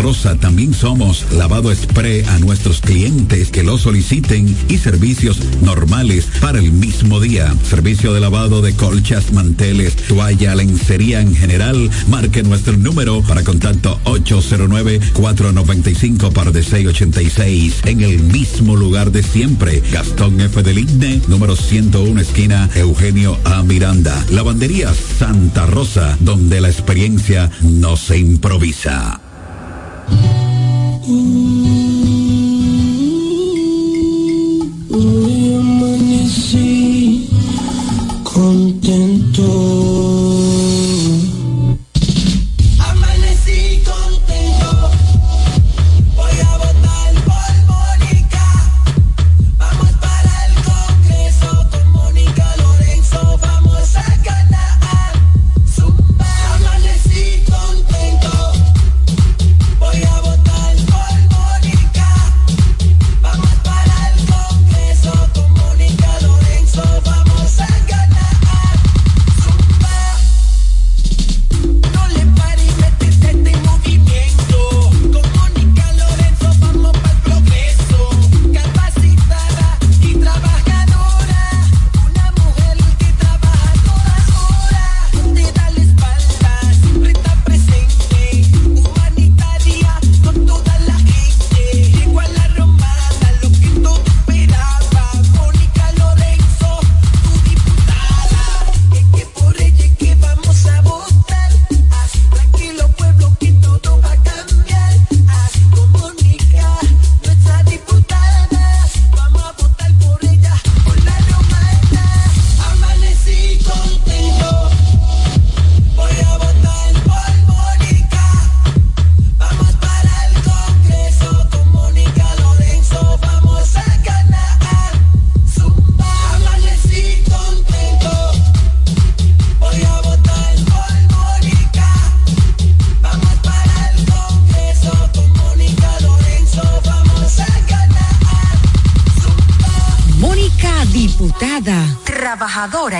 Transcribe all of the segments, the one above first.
Rosa. También somos lavado spray a nuestros clientes que lo soliciten y servicios normales para el mismo día. Servicio de lavado de colchas, manteles, toalla, lencería en general. Marque nuestro número para contacto 809-495 par de 686 en el mismo lugar de siempre. Gastón F. del Igne, número 101, esquina Eugenio A. Miranda. Lavandería Santa Rosa, donde la experiencia no se improvisa. Hoy amanecí contento.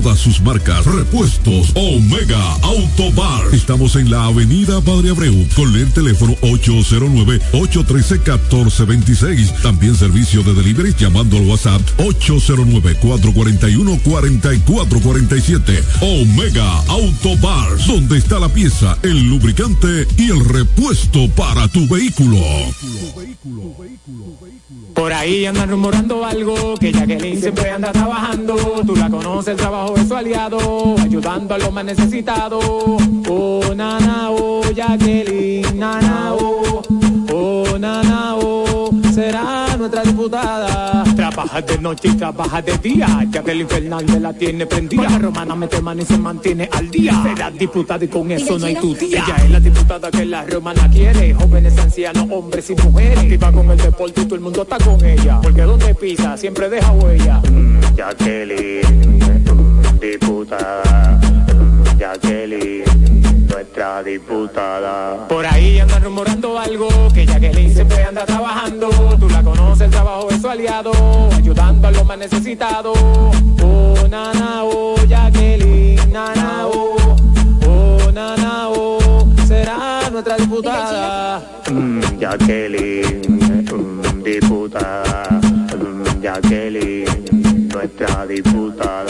todas sus marcas. Repuestos Omega Auto Bar. Estamos en la avenida Padre Abreu con el teléfono 809-813-1426. También servicio de delivery llamando al WhatsApp 809-441-4447. Omega Auto Bar. Donde está la pieza, el lubricante y el repuesto para tu vehículo. Por ahí andan rumorando algo que Jacqueline siempre anda trabajando. Tú la conoces, el trabajo es su aliado, ayudando a los más necesitados. Oh, nana, oh, Jacqueline, nana, oh, oh, nana, oh, será nuestra diputada. Trabaja de noche y trabaja de día. Jacqueline Fernández la tiene prendida. La romana mete mano y se mantiene al día. Será diputada y con eso no hay tu tía. Ella es la diputada que la romana quiere. Jóvenes, ancianos, hombres y mujeres. Activa con el deporte y todo el mundo está con ella. Porque donde pisa siempre deja huella. Mm, Jacqueline diputada, Jacqueline, nuestra diputada. Por ahí andan rumorando algo, que Jacqueline siempre anda trabajando. Tú la conoces, el trabajo es su aliado, ayudando a los más necesitados. Oh, nana, oh, Jacqueline, nana, oh, oh, nana, oh, será nuestra diputada. Mm, Jacqueline, mm, diputada, mm, Jacqueline, nuestra diputada.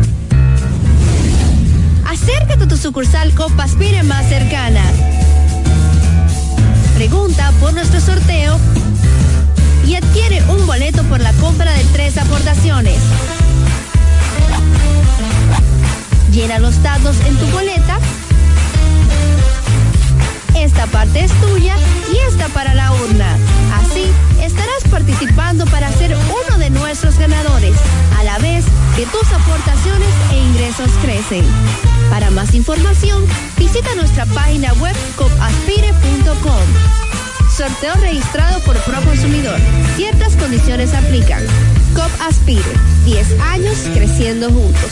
Acércate a tu sucursal Copaspire más cercana. Pregunta por nuestro sorteo y adquiere un boleto por la compra de tres aportaciones. Llena los datos en tu boleta. Esta parte es tuya y esta para la urna. Así estarás participando para ser uno de nuestros ganadores, a la vez que tus aportaciones e ingresos crecen. Para más información, visita nuestra página web copaspire.com. Sorteo registrado por Proconsumidor. Ciertas condiciones aplican. COP Aspire. 10 años creciendo juntos.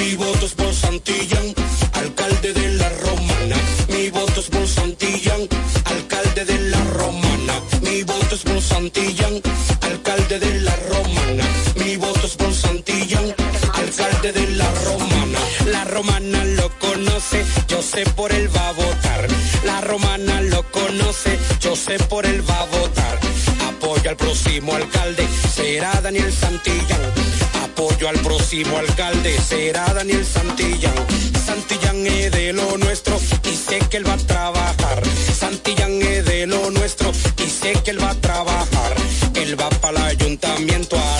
Mi voto es por Santillán, alcalde de la Romana. Mi voto es por Santillán, alcalde de la Romana. Mi voto es por Santillán, alcalde de la Romana. Mi voto es por Santillán, alcalde de la Romana. La Romana lo conoce, yo sé por él va a votar. La Romana lo conoce, yo sé por él va a votar. Apoyo al próximo alcalde, será Daniel Santillán apoyo al próximo alcalde será Daniel Santillán. Santillán es de lo nuestro y sé que él va a trabajar. Santillán es de lo nuestro y sé que él va a trabajar. Él va para el ayuntamiento a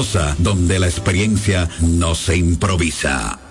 donde la experiencia no se improvisa.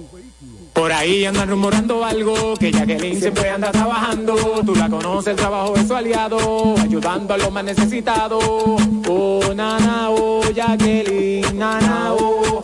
Por ahí andan rumorando algo, que Jacqueline siempre anda trabajando. Tú la conoces, el trabajo es su aliado, ayudando a los más necesitados. Oh, nana, oh, Jacqueline, nana, oh,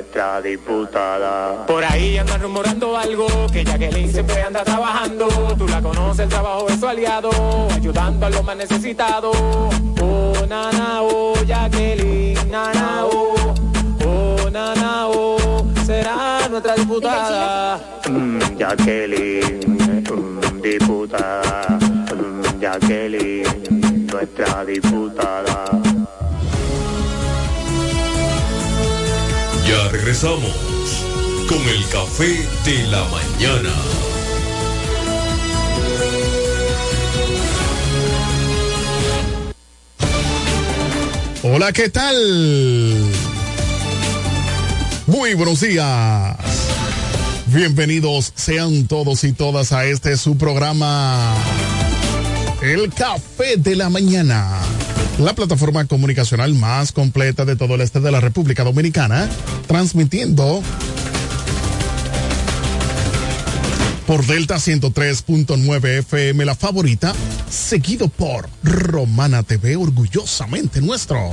nuestra diputada. Por ahí andan rumorando algo, que Jacqueline siempre anda trabajando. Tú la conoces, el trabajo es su aliado, ayudando a los más necesitados. Oh, nana, oh, Jacqueline, nana, oh, oh, nana, oh, será nuestra diputada. Mm, Jacqueline, mm, diputada. Mm, Jacqueline, nuestra diputada. Ya regresamos con el café de la mañana. Hola, ¿qué tal? Muy buenos días. Bienvenidos sean todos y todas a este su programa El Café de la Mañana. La plataforma comunicacional más completa de todo el este de la República Dominicana, transmitiendo por Delta 103.9 FM, la favorita, seguido por Romana TV, orgullosamente nuestro.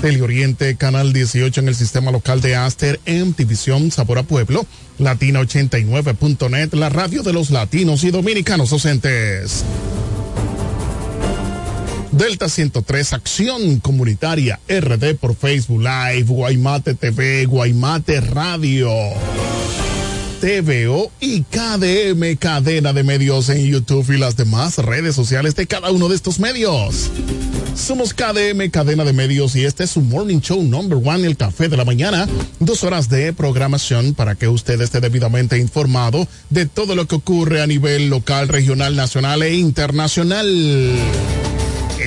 Teleoriente, Canal 18 en el sistema local de Aster, en Sabor a Pueblo, Latina89.net, la radio de los latinos y dominicanos docentes. Delta 103, Acción Comunitaria RD por Facebook Live, Guaymate TV, Guaymate Radio. TVO y KDM, cadena de medios en YouTube y las demás redes sociales de cada uno de estos medios. Somos KDM, cadena de medios, y este es su morning show number one, el café de la mañana. Dos horas de programación para que usted esté debidamente informado de todo lo que ocurre a nivel local, regional, nacional e internacional.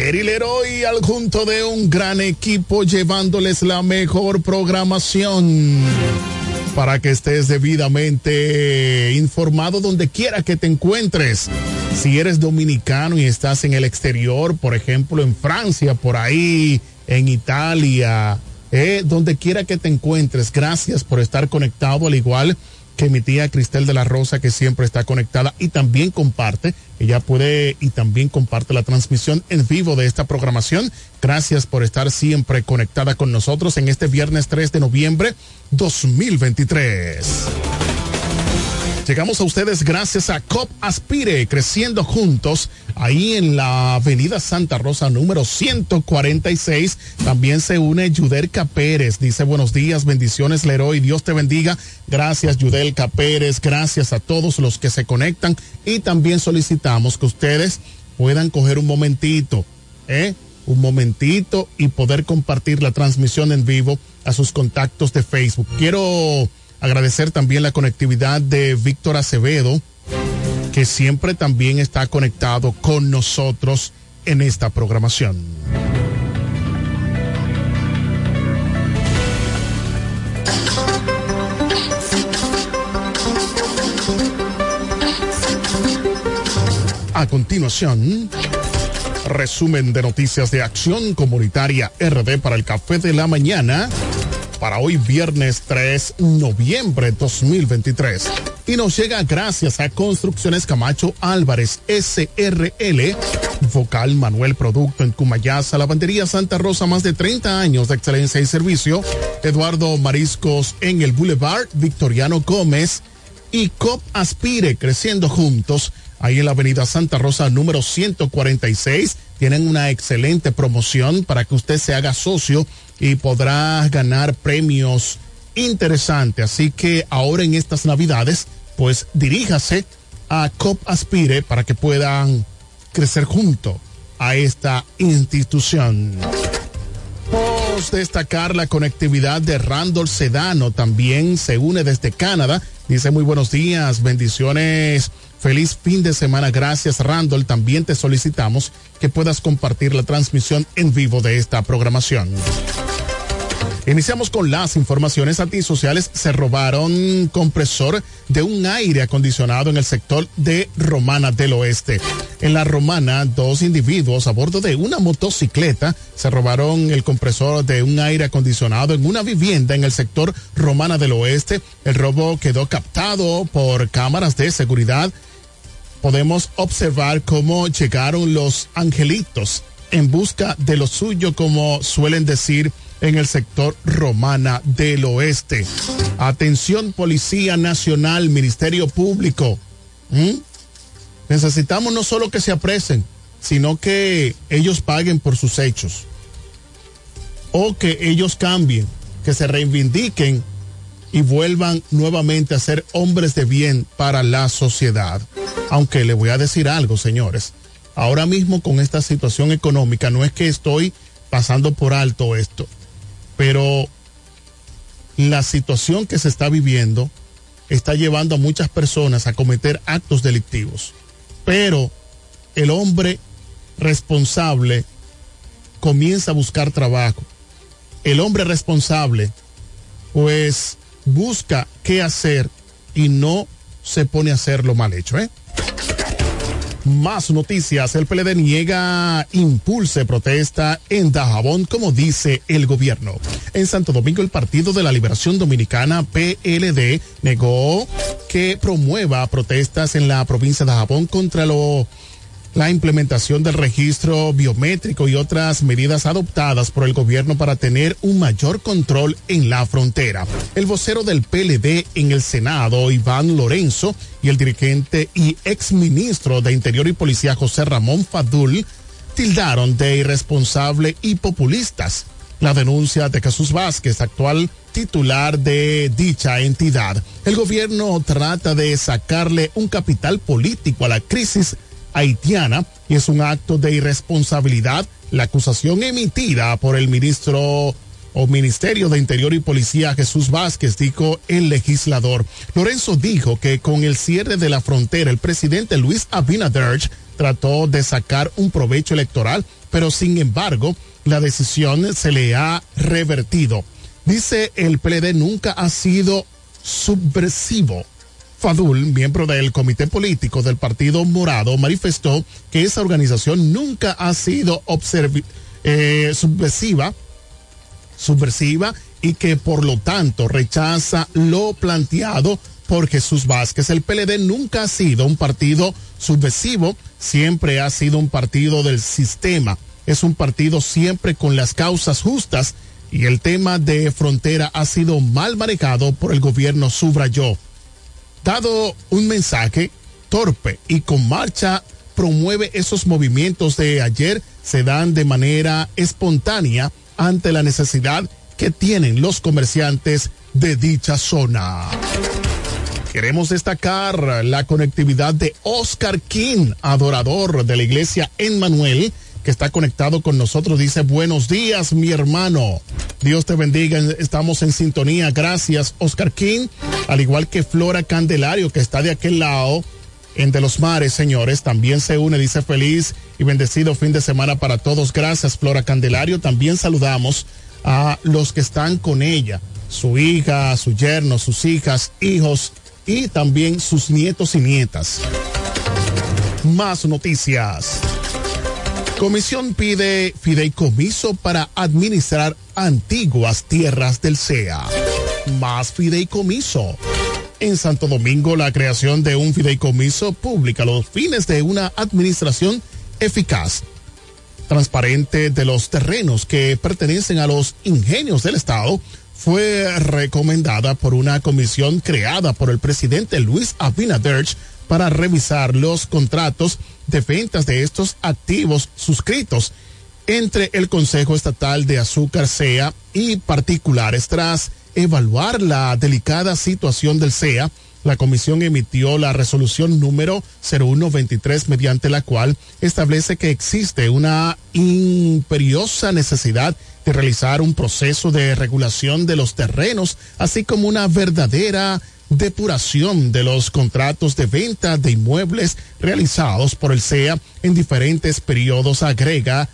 Eri Leroy al junto de un gran equipo llevándoles la mejor programación para que estés debidamente informado donde quiera que te encuentres. Si eres dominicano y estás en el exterior, por ejemplo en Francia, por ahí, en Italia, eh, donde quiera que te encuentres, gracias por estar conectado al igual que mi tía Cristel de la Rosa, que siempre está conectada y también comparte, ella puede y también comparte la transmisión en vivo de esta programación. Gracias por estar siempre conectada con nosotros en este viernes 3 de noviembre 2023. Llegamos a ustedes gracias a COP Aspire, creciendo juntos, ahí en la Avenida Santa Rosa número 146. También se une Yudelka Pérez, dice buenos días, bendiciones Leroy, Dios te bendiga. Gracias Yudelka Pérez, gracias a todos los que se conectan y también solicitamos que ustedes puedan coger un momentito, ¿eh? Un momentito y poder compartir la transmisión en vivo a sus contactos de Facebook. Quiero agradecer también la conectividad de Víctor Acevedo, que siempre también está conectado con nosotros en esta programación. A continuación, resumen de noticias de Acción Comunitaria RD para el Café de la Mañana para hoy viernes 3 noviembre 2023. Y nos llega gracias a Construcciones Camacho Álvarez SRL, Vocal Manuel Producto en Cumayasa, Lavandería Santa Rosa, más de 30 años de excelencia y servicio, Eduardo Mariscos en el Boulevard Victoriano Gómez y COP Aspire creciendo juntos ahí en la avenida Santa Rosa número 146. Tienen una excelente promoción para que usted se haga socio y podrá ganar premios interesantes. Así que ahora en estas navidades, pues diríjase a COP Aspire para que puedan crecer junto a esta institución. Destacar la conectividad de Randall Sedano, también se une desde Canadá. Dice muy buenos días, bendiciones, feliz fin de semana. Gracias Randall. También te solicitamos que puedas compartir la transmisión en vivo de esta programación. Iniciamos con las informaciones antisociales. Se robaron compresor de un aire acondicionado en el sector de Romana del Oeste. En la Romana, dos individuos a bordo de una motocicleta se robaron el compresor de un aire acondicionado en una vivienda en el sector Romana del Oeste. El robo quedó captado por cámaras de seguridad. Podemos observar cómo llegaron los angelitos en busca de lo suyo, como suelen decir en el sector Romana del Oeste. Atención Policía Nacional, Ministerio Público. ¿Mm? Necesitamos no solo que se apresen, sino que ellos paguen por sus hechos. O que ellos cambien, que se reivindiquen y vuelvan nuevamente a ser hombres de bien para la sociedad. Aunque le voy a decir algo, señores. Ahora mismo con esta situación económica, no es que estoy pasando por alto esto pero la situación que se está viviendo está llevando a muchas personas a cometer actos delictivos. Pero el hombre responsable comienza a buscar trabajo. El hombre responsable pues busca qué hacer y no se pone a hacer lo mal hecho, ¿eh? Más noticias. El PLD niega impulse protesta en Dajabón, como dice el gobierno. En Santo Domingo, el Partido de la Liberación Dominicana, PLD, negó que promueva protestas en la provincia de Dajabón contra lo la implementación del registro biométrico y otras medidas adoptadas por el gobierno para tener un mayor control en la frontera. El vocero del PLD en el Senado, Iván Lorenzo, y el dirigente y exministro de Interior y Policía, José Ramón Fadul, tildaron de irresponsable y populistas la denuncia de Jesús Vázquez, actual titular de dicha entidad. El gobierno trata de sacarle un capital político a la crisis haitiana y es un acto de irresponsabilidad la acusación emitida por el ministro o Ministerio de Interior y Policía Jesús Vázquez, dijo el legislador. Lorenzo dijo que con el cierre de la frontera el presidente Luis Abinader trató de sacar un provecho electoral, pero sin embargo la decisión se le ha revertido. Dice el PLD nunca ha sido subversivo Fadul, miembro del comité político del Partido Morado, manifestó que esa organización nunca ha sido eh, subversiva, subversiva y que por lo tanto rechaza lo planteado por Jesús Vázquez. El PLD nunca ha sido un partido subversivo, siempre ha sido un partido del sistema. Es un partido siempre con las causas justas y el tema de frontera ha sido mal manejado por el gobierno, subrayó dado un mensaje torpe y con marcha promueve esos movimientos de ayer se dan de manera espontánea ante la necesidad que tienen los comerciantes de dicha zona. Queremos destacar la conectividad de Oscar King, adorador de la iglesia en Manuel, que está conectado con nosotros. Dice, buenos días, mi hermano. Dios te bendiga. Estamos en sintonía. Gracias, Oscar King. Al igual que Flora Candelario, que está de aquel lado, en De los Mares, señores. También se une. Dice, feliz y bendecido fin de semana para todos. Gracias, Flora Candelario. También saludamos a los que están con ella. Su hija, su yerno, sus hijas, hijos y también sus nietos y nietas. Más noticias. Comisión pide fideicomiso para administrar antiguas tierras del CEA. Más fideicomiso. En Santo Domingo, la creación de un fideicomiso pública los fines de una administración eficaz, transparente de los terrenos que pertenecen a los ingenios del Estado fue recomendada por una comisión creada por el presidente Luis Abinader para revisar los contratos de ventas de estos activos suscritos entre el Consejo Estatal de Azúcar CEA y particulares. Tras evaluar la delicada situación del CEA, la comisión emitió la resolución número 0123 mediante la cual establece que existe una imperiosa necesidad de realizar un proceso de regulación de los terrenos, así como una verdadera depuración de los contratos de venta de inmuebles realizados por el CEA en diferentes periodos, agrega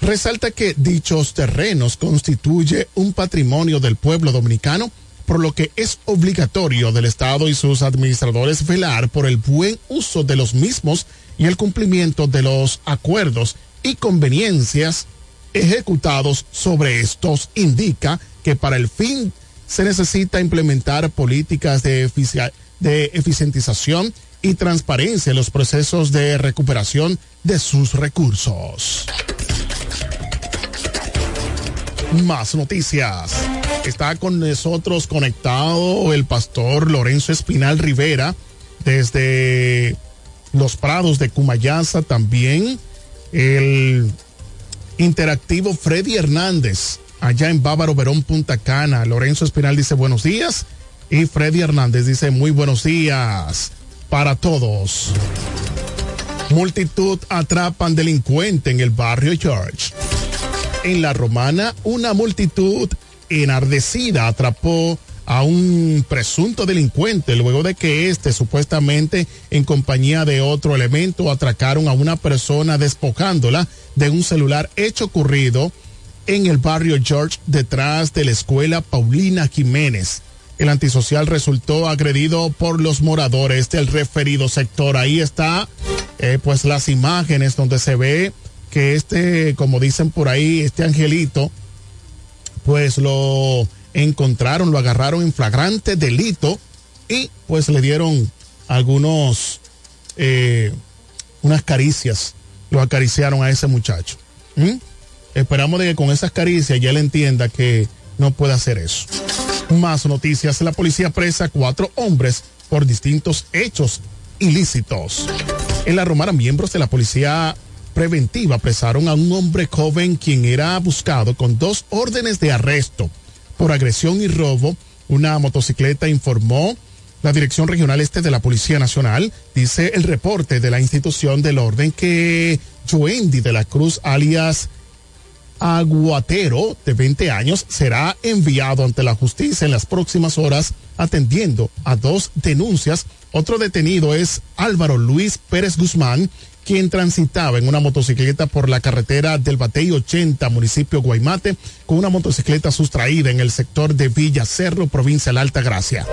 resalta que dichos terrenos constituye un patrimonio del pueblo dominicano, por lo que es obligatorio del Estado y sus administradores velar por el buen uso de los mismos y el cumplimiento de los acuerdos y conveniencias ejecutados sobre estos. Indica que para el fin se necesita implementar políticas de, efici- de eficientización y transparencia en los procesos de recuperación de sus recursos. Más noticias. Está con nosotros conectado el pastor Lorenzo Espinal Rivera desde los prados de Cumayasa también. El interactivo Freddy Hernández allá en Bávaro Verón Punta Cana. Lorenzo Espinal dice buenos días y Freddy Hernández dice muy buenos días para todos. Multitud atrapan delincuente en el barrio George. En la romana, una multitud enardecida atrapó a un presunto delincuente luego de que éste supuestamente en compañía de otro elemento atracaron a una persona despojándola de un celular hecho ocurrido en el barrio George detrás de la escuela Paulina Jiménez. El antisocial resultó agredido por los moradores del referido sector. Ahí está, eh, pues las imágenes donde se ve que este, como dicen por ahí, este angelito, pues lo encontraron, lo agarraron en flagrante delito y pues le dieron algunos, eh, unas caricias, lo acariciaron a ese muchacho. ¿Mm? Esperamos de que con esas caricias ya él entienda que no puede hacer eso. Más noticias, la policía presa a cuatro hombres por distintos hechos ilícitos. En la Romana, miembros de la policía preventiva apresaron a un hombre joven quien era buscado con dos órdenes de arresto por agresión y robo. Una motocicleta informó la Dirección Regional Este de la Policía Nacional. Dice el reporte de la institución del orden que Joendi de la Cruz, alias Aguatero, de 20 años, será enviado ante la justicia en las próximas horas atendiendo a dos denuncias. Otro detenido es Álvaro Luis Pérez Guzmán, quien transitaba en una motocicleta por la carretera del Batey 80, municipio Guaymate, con una motocicleta sustraída en el sector de Villa Cerro, provincia de la Alta Gracia.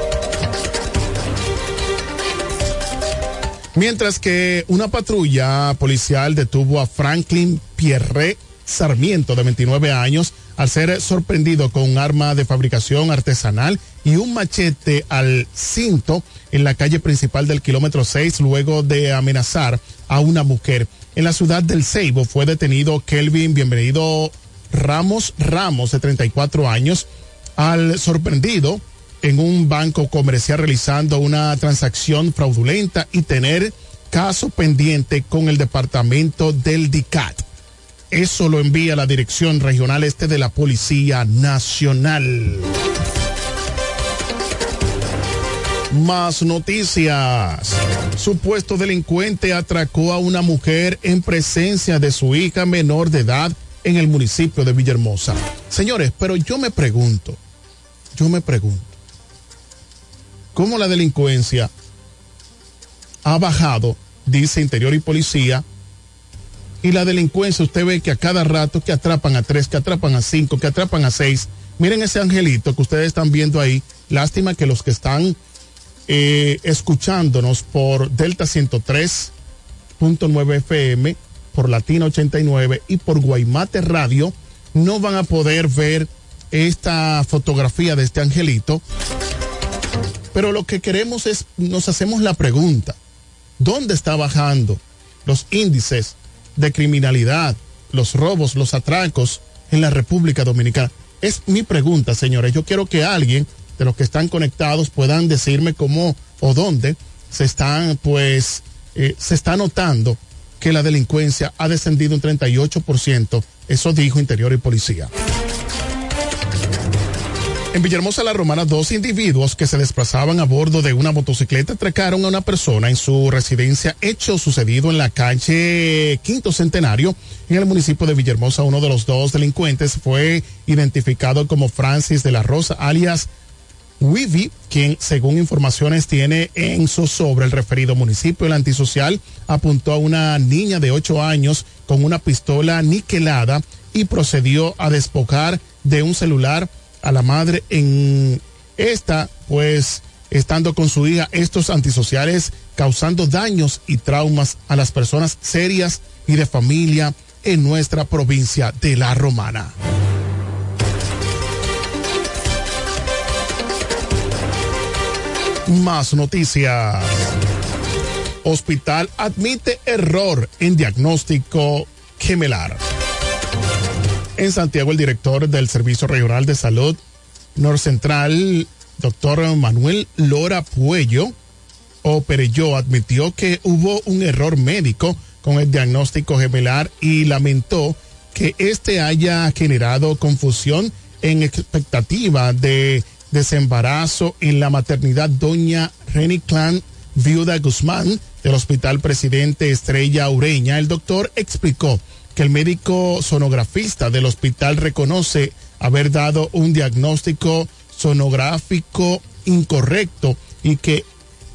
Mientras que una patrulla policial detuvo a Franklin Pierre Sarmiento, de 29 años, al ser sorprendido con un arma de fabricación artesanal y un machete al cinto en la calle principal del kilómetro 6, luego de amenazar a una mujer. En la ciudad del Ceibo fue detenido Kelvin Bienvenido Ramos Ramos, de 34 años, al sorprendido en un banco comercial realizando una transacción fraudulenta y tener caso pendiente con el departamento del DICAT. Eso lo envía la Dirección Regional Este de la Policía Nacional. Más noticias. Supuesto delincuente atracó a una mujer en presencia de su hija menor de edad en el municipio de Villahermosa. Señores, pero yo me pregunto, yo me pregunto, ¿cómo la delincuencia ha bajado, dice Interior y Policía, y la delincuencia, usted ve que a cada rato que atrapan a tres, que atrapan a cinco, que atrapan a seis. Miren ese angelito que ustedes están viendo ahí. Lástima que los que están eh, escuchándonos por Delta 103.9 FM, por Latina 89 y por Guaymate Radio no van a poder ver esta fotografía de este angelito. Pero lo que queremos es, nos hacemos la pregunta, ¿dónde está bajando los índices de criminalidad, los robos, los atracos en la República Dominicana? Es mi pregunta, señores. Yo quiero que alguien de los que están conectados puedan decirme cómo o dónde se están, pues, eh, se está notando que la delincuencia ha descendido un 38%. Eso dijo Interior y Policía. En Villahermosa La Romana, dos individuos que se desplazaban a bordo de una motocicleta atracaron a una persona en su residencia, hecho sucedido en la calle Quinto Centenario, en el municipio de Villahermosa. Uno de los dos delincuentes fue identificado como Francis de la Rosa, alias Wivi, quien según informaciones tiene en sobre el referido municipio, el antisocial apuntó a una niña de 8 años con una pistola niquelada y procedió a despojar de un celular a la madre en esta, pues estando con su hija, estos antisociales causando daños y traumas a las personas serias y de familia en nuestra provincia de La Romana. Más noticias. Hospital admite error en diagnóstico gemelar. En Santiago, el director del Servicio Regional de Salud Norcentral, doctor Manuel Lora Puello, o Pereyó, admitió que hubo un error médico con el diagnóstico gemelar y lamentó que este haya generado confusión en expectativa de desembarazo en la maternidad doña Reni Clan Viuda Guzmán del Hospital Presidente Estrella Ureña. El doctor explicó que el médico sonografista del hospital reconoce haber dado un diagnóstico sonográfico incorrecto y que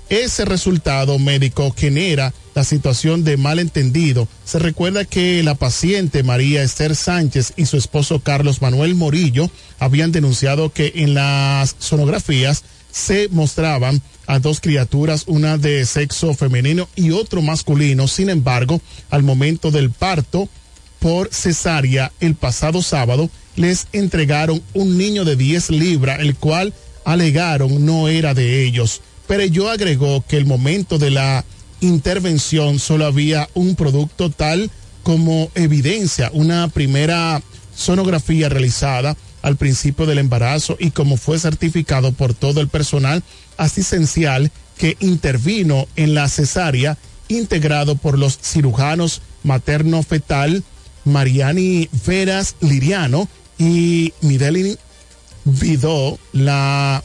ese resultado médico genera la situación de malentendido. Se recuerda que la paciente María Esther Sánchez y su esposo Carlos Manuel Morillo habían denunciado que en las sonografías se mostraban a dos criaturas, una de sexo femenino y otro masculino. Sin embargo, al momento del parto por cesárea el pasado sábado, les entregaron un niño de 10 libras, el cual alegaron no era de ellos. Pero yo agregó que el momento de la intervención solo había un producto tal como evidencia, una primera sonografía realizada al principio del embarazo y como fue certificado por todo el personal asistencial que intervino en la cesárea, integrado por los cirujanos materno-fetal Mariani Veras Liriano y Midelin Vidó, la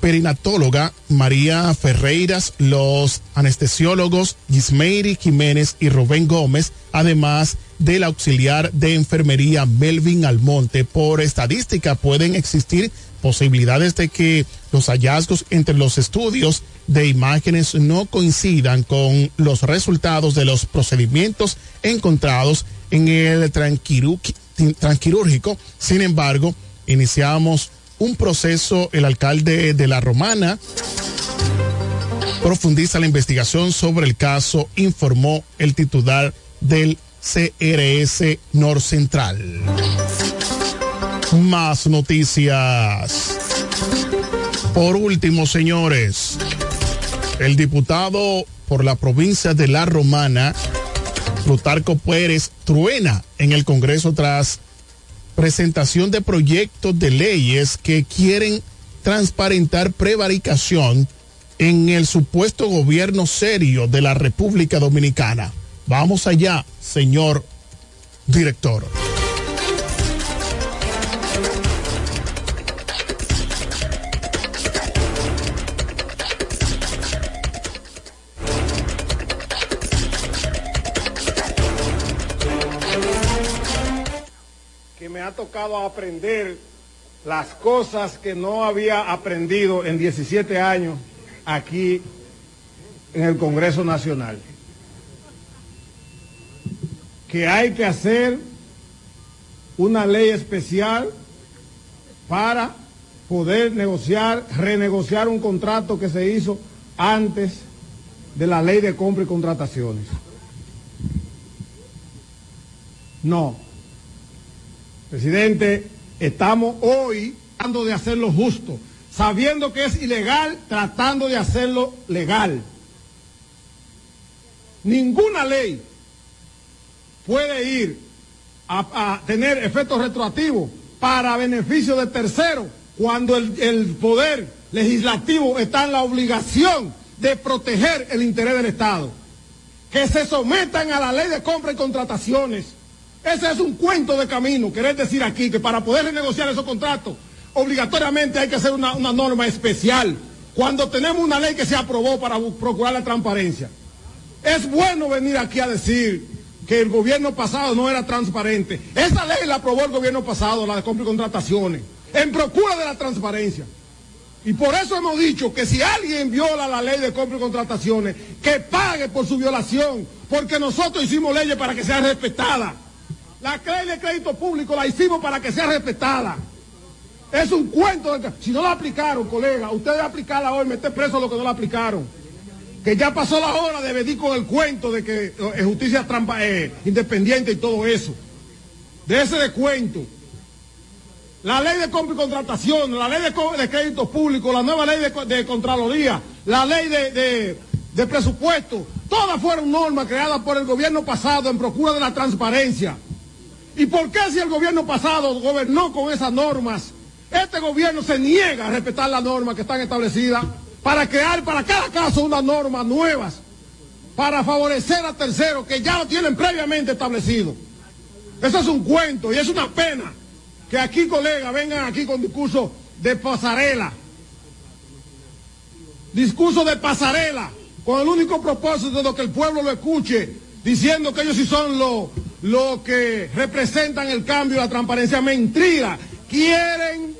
perinatóloga María Ferreiras, los anestesiólogos Gismeiri Jiménez y Rubén Gómez, además del auxiliar de enfermería Melvin Almonte. Por estadística pueden existir posibilidades de que los hallazgos entre los estudios de imágenes no coincidan con los resultados de los procedimientos encontrados en el tranquirúrgico. Sin embargo, iniciamos un proceso, el alcalde de La Romana profundiza la investigación sobre el caso, informó el titular del CRS Norcentral. Más noticias. Por último, señores, el diputado por la provincia de La Romana, Plutarco Pérez, truena en el Congreso tras presentación de proyectos de leyes que quieren transparentar prevaricación en el supuesto gobierno serio de la República Dominicana. Vamos allá, señor director. Ha tocado aprender las cosas que no había aprendido en 17 años aquí en el Congreso Nacional. Que hay que hacer una ley especial para poder negociar, renegociar un contrato que se hizo antes de la ley de compra y contrataciones. No. Presidente, estamos hoy tratando de hacerlo justo, sabiendo que es ilegal, tratando de hacerlo legal. Ninguna ley puede ir a, tener efectos retroactivos para beneficio de terceros cuando el, el poder legislativo está en la obligación de proteger el interés del Estado. Que se sometan a la ley de compra y contrataciones. Ese es un cuento de camino. Querer decir aquí que para poder renegociar esos contratos, obligatoriamente hay que hacer una, una norma especial. Cuando tenemos una ley que se aprobó para procurar la transparencia. Es bueno venir aquí a decir que el gobierno pasado no era transparente. Esa ley la aprobó el gobierno pasado, la de compra y contrataciones. en procura de la transparencia. Y por eso hemos dicho que si alguien viola la ley de compra y contrataciones, que pague por su violación, porque nosotros hicimos leyes para que sea respetada. La ley de crédito público la hicimos para que sea respetada. Es un cuento. De... Si no la aplicaron, colega, ustedes aplicarla hoy, meter preso a los que no la aplicaron. Que ya pasó la hora de venir con el cuento de que es justicia trampa, eh, independiente y todo eso. De ese descuento. La ley de compra y contratación, la ley de, de crédito público, la nueva ley de, co- de Contraloría, la ley de- de presupuesto, todas fueron normas creadas por el gobierno pasado en procura de la transparencia. ¿Y por qué si el gobierno pasado gobernó con esas normas, este gobierno se niega a respetar las normas que están establecidas para crear para cada caso unas normas nuevas para favorecer a terceros que ya lo tienen previamente establecido? Eso es un cuento y es una pena que aquí, colegas, vengan aquí con discursos de pasarela. Discurso de pasarela, con el único propósito de que el pueblo lo escuche, diciendo que ellos sí son los lo que representan el cambio la transparencia. Mentira. Quieren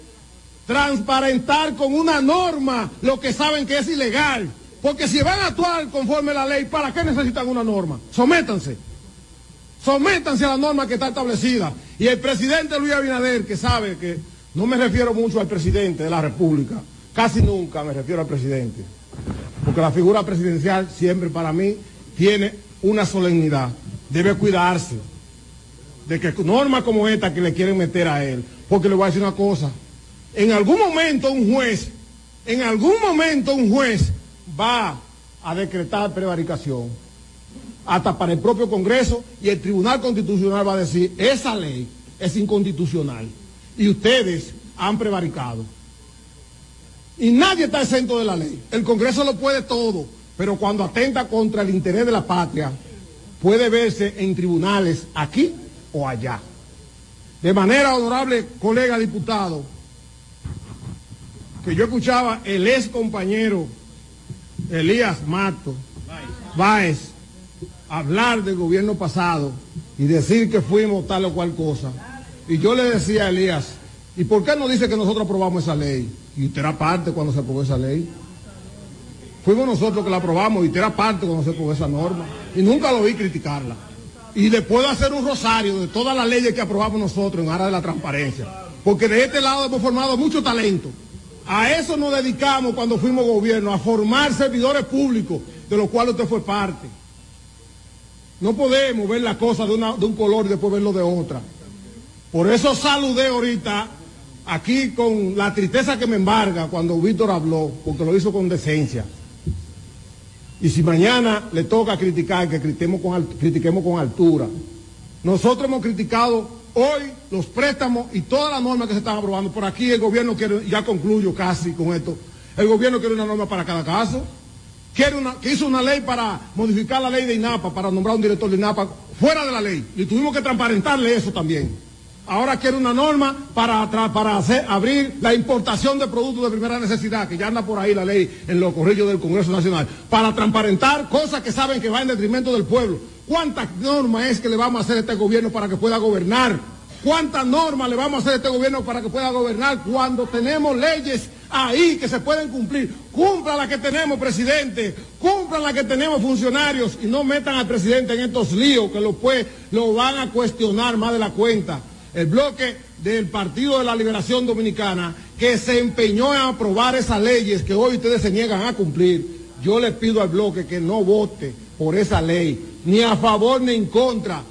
transparentar con una norma lo que saben que es ilegal. Porque si van a actuar conforme a la ley, ¿para qué necesitan una norma? Sométanse. Sométanse a la norma que está establecida. Y el presidente Luis Abinader, que sabe que no me refiero mucho al presidente de la República, casi nunca me refiero al presidente, porque la figura presidencial siempre para mí tiene una solemnidad. Debe cuidarse de que normas como esta que le quieren meter a él. Porque le voy a decir una cosa, en algún momento un juez, en algún momento un juez va a decretar prevaricación hasta para el propio Congreso y el Tribunal Constitucional va a decir, esa ley es inconstitucional y ustedes han prevaricado. Y nadie está exento de la ley. El Congreso lo puede todo, pero cuando atenta contra el interés de la patria, puede verse en tribunales aquí o allá. De manera honorable, colega diputado, que yo escuchaba el ex compañero Elías Mato, Báez, hablar del gobierno pasado y decir que fuimos tal o cual cosa. Y yo le decía a Elías, ¿y por qué no dice que nosotros aprobamos esa ley? Y usted era parte cuando se aprobó esa ley. Fuimos nosotros que la aprobamos y usted era parte cuando se aprobó esa norma. Y nunca lo vi criticarla. Y le puedo hacer un rosario de todas las leyes que aprobamos nosotros en aras de la transparencia. Porque de este lado hemos formado mucho talento. A eso nos dedicamos cuando fuimos gobierno, a formar servidores públicos, de los cuales usted fue parte. No podemos ver las cosas de, de un color y después verlo de otra. Por eso saludé ahorita aquí con la tristeza que me embarga cuando Víctor habló, porque lo hizo con decencia. Y si mañana le toca criticar, que critiquemos con, altura. Nosotros hemos criticado hoy los préstamos y todas las normas que se están aprobando. Por aquí el gobierno quiere, ya concluyo casi con esto, el gobierno quiere una norma para cada caso. Quiere una, que hizo una ley para modificar la ley de INAPA, para nombrar un director de INAPA fuera de la ley. Y tuvimos que transparentarle eso también. Ahora quiere una norma para, para hacer, abrir la importación de productos de primera necesidad, que ya anda por ahí la ley en los corrillos del Congreso Nacional, para transparentar cosas que saben que va en detrimento del pueblo. ¿Cuántas normas es que le vamos a hacer a este gobierno para que pueda gobernar? ¿Cuántas normas le vamos a hacer a este gobierno para que pueda gobernar cuando tenemos leyes ahí que se pueden cumplir? Cumplan las que tenemos, presidente. Cumplan las que tenemos, funcionarios. Y no metan al presidente en estos líos que lo, pues, lo van a cuestionar más de la cuenta. El bloque del Partido de la Liberación Dominicana que se empeñó en aprobar esas leyes que hoy ustedes se niegan a cumplir. Yo le pido al bloque que no vote por esa ley, ni a favor ni en contra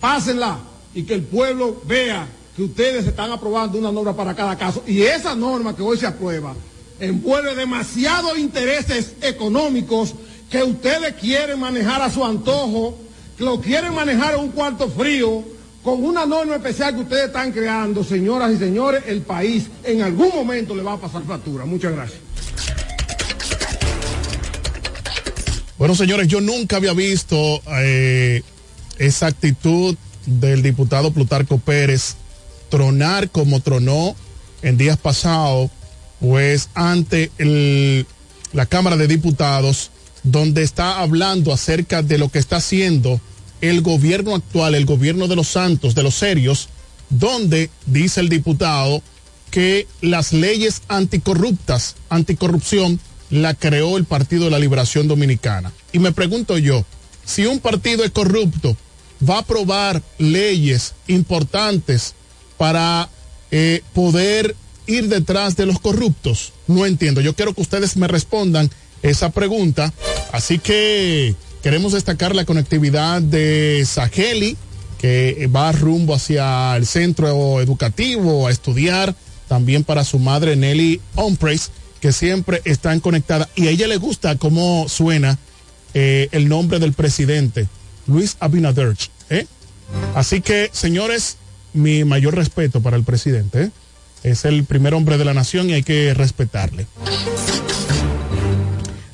pásenla y que el pueblo vea que ustedes están aprobando una norma para cada caso. Y esa norma que hoy se aprueba envuelve demasiados intereses económicos que ustedes quieren manejar a su antojo, que lo quieren manejar a un cuarto frío, con una norma especial que ustedes están creando, señoras y señores, el país en algún momento le va a pasar factura. Muchas gracias. Bueno, señores, yo nunca había visto eh, esa actitud del diputado Plutarco Pérez tronar como tronó en días pasados, pues ante la Cámara de Diputados, donde está hablando acerca de lo que está haciendo el gobierno actual, el gobierno de los santos, de los serios, donde dice el diputado que las leyes anticorruptas, anticorrupción, la creó el Partido de la Liberación Dominicana. Y me pregunto yo, si un partido es corrupto, va a aprobar leyes importantes para eh, poder ir detrás de los corruptos? No entiendo. Yo quiero que ustedes me respondan esa pregunta. Así que queremos destacar la conectividad de Saheli, que va rumbo hacia el centro educativo a estudiar. También para su madre Nelly Humphreys, que siempre están conectadas. Y a ella le gusta cómo suena eh, el nombre del presidente, Luis Abinader. ¿eh? Así que, señores, mi mayor respeto para el presidente. ¿eh? Es el primer hombre de la nación y hay que respetarle.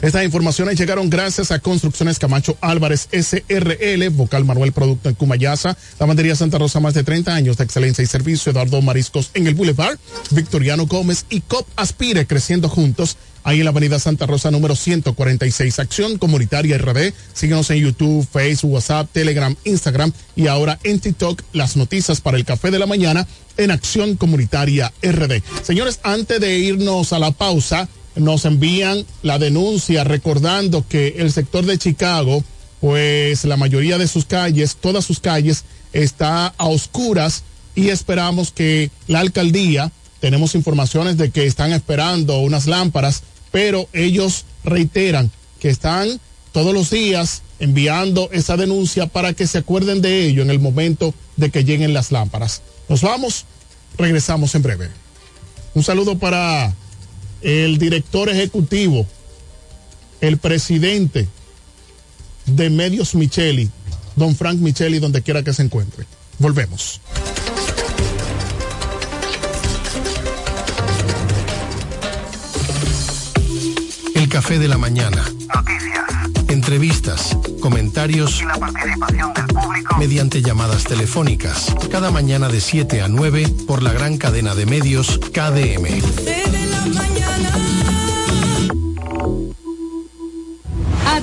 Estas informaciones llegaron gracias a Construcciones Camacho Álvarez SRL, Vocal Manuel Producto en Cumayasa, Lavandería Santa Rosa, más de 30 años de excelencia y servicio, Eduardo Mariscos en el Boulevard, Victoriano Gómez y COP Aspire creciendo juntos. Ahí en la Avenida Santa Rosa número 146, Acción Comunitaria RD. Síguenos en YouTube, Facebook, WhatsApp, Telegram, Instagram y ahora en TikTok las noticias para el café de la mañana en Acción Comunitaria RD. Señores, antes de irnos a la pausa, nos envían la denuncia recordando que el sector de Chicago, pues la mayoría de sus calles, todas sus calles, está a oscuras y esperamos que la alcaldía, tenemos informaciones de que están esperando unas lámparas, pero ellos reiteran que están todos los días enviando esa denuncia para que se acuerden de ello en el momento de que lleguen las lámparas. Nos vamos, regresamos en breve. Un saludo para el director ejecutivo, el presidente de Medios Micheli, don Frank Micheli, donde quiera que se encuentre. Volvemos. El café de la mañana. Noticias. Entrevistas, comentarios Y la participación del público. mediante llamadas telefónicas. Cada mañana de 7 a 9 por la gran cadena de medios KDM. know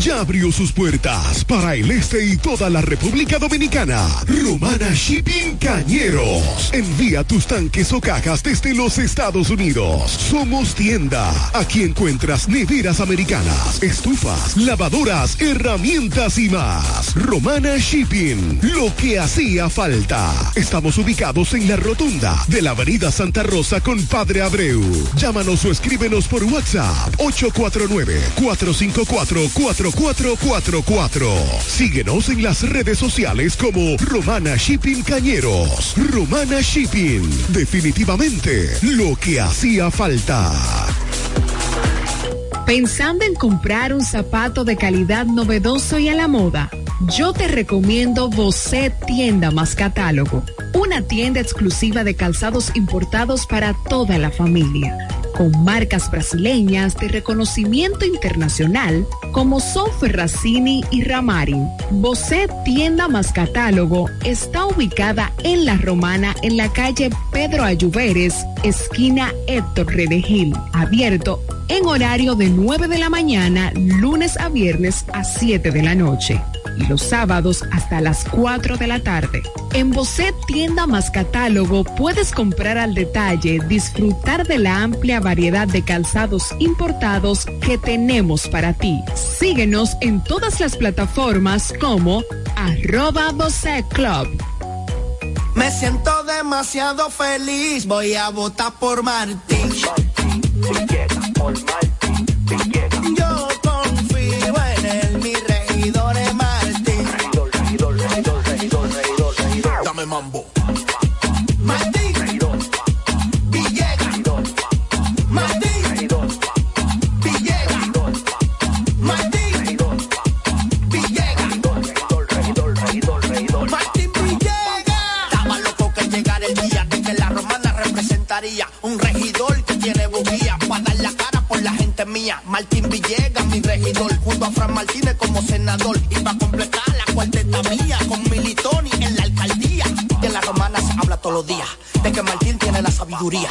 Ya abrió sus puertas para el este y toda la República Dominicana. Romana Shipping Cañeros. Envía tus tanques o cajas desde los Estados Unidos. Somos tienda. Aquí encuentras neveras americanas, estufas, lavadoras, herramientas y más. Romana Shipping. Lo que hacía falta. Estamos ubicados en la rotunda de la Avenida Santa Rosa con Padre Abreu. Llámanos o escríbenos por WhatsApp 849-454-4444. Síguenos en las redes sociales como Romana Shipping Cañeros. Romana Shipping. Definitivamente lo que hacía falta. Pensando en comprar un zapato de calidad novedoso y a la moda, yo te recomiendo Bocet Tienda más Catálogo, una tienda exclusiva de calzados importados para toda la familia, con marcas brasileñas de reconocimiento internacional como son Ferracini y Ramarin. Bocet Tienda más Catálogo está ubicada en La Romana en la calle Pedro Ayuberes, esquina Héctor Redegil, abierto en horario de 9 de la mañana, lunes a viernes a 7 de la noche. Y los sábados hasta las 4 de la tarde. En Bocet Tienda más Catálogo puedes comprar al detalle, disfrutar de la amplia variedad de calzados importados que tenemos para ti. Síguenos en todas las plataformas como arroba Bocet Club. Me siento demasiado feliz, voy a votar por Martín. Yo mambo. Martín. Villegas. Martín. Villegas. Martín. Villegas. Martín Villegas. Estaba loco que llegara el día de que la romana representaría un regidor que tiene bujía para dar la cara por la gente mía. Martín Villegas, mi regidor, junto a Fran Martínez como senador. Y para completar de que Martín tiene la sabiduría,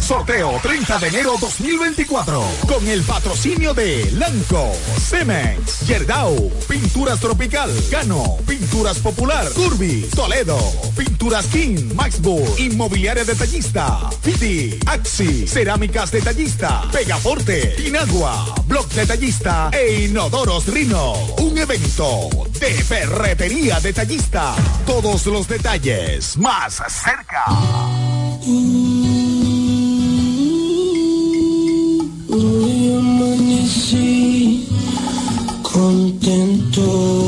Sorteo 30 de enero 2024. Con el patrocinio de Lanco, Cemex, Yerdau, Pinturas Tropical, Gano, Pinturas Popular, Curvi, Toledo, Pinturas King, Maxburg, Inmobiliaria Detallista, Fiti, Axi, Cerámicas Detallista, Pegaforte, Inagua, Blog Detallista e Inodoros Rino. Un evento de ferretería detallista. Todos los detalles más cerca. Amanecí contento.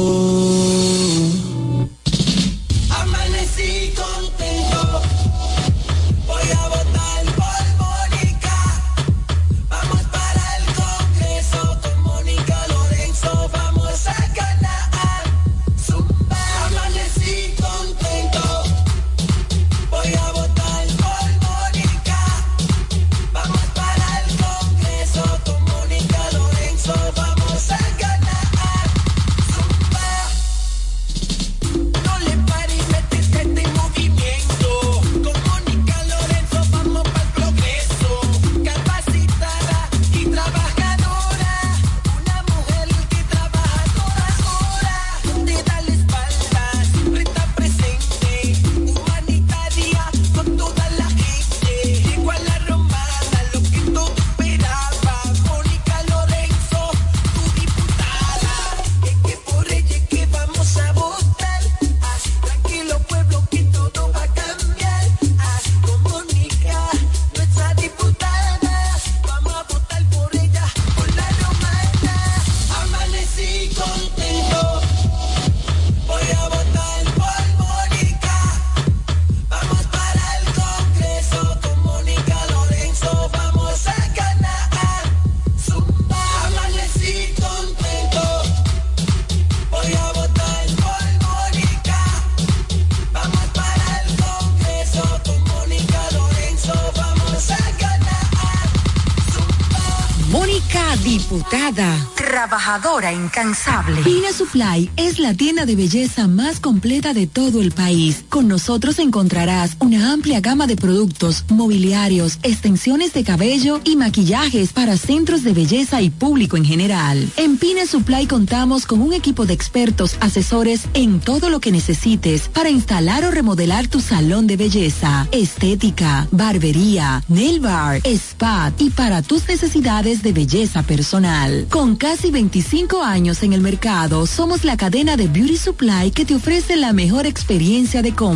Incansable. Pina Supply es la tienda de belleza más completa de todo el país. Con nosotros encontrarás una amplia gama de productos, mobiliarios, extensiones de cabello y maquillajes para centros de belleza y público en general. En Pina Supply contamos con un equipo de expertos asesores en todo lo que necesites para instalar o remodelar tu salón de belleza, estética, barbería, nail bar, spa y para tus necesidades de belleza personal. Con casi 25 años en el mercado, somos la cadena de Beauty Supply que te ofrece la mejor experiencia de compra,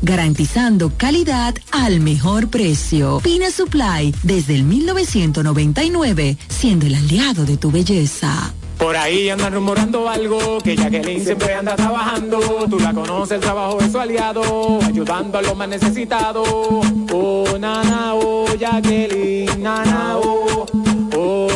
garantizando calidad al mejor precio. Pina Supply, desde el 1999, siendo el aliado de tu belleza. Por ahí andan rumorando algo, que Jacqueline siempre anda trabajando. Tú la conoces, el trabajo es su aliado, ayudando a los más necesitados. Oh, nana, oh, Jacqueline, nana, oh,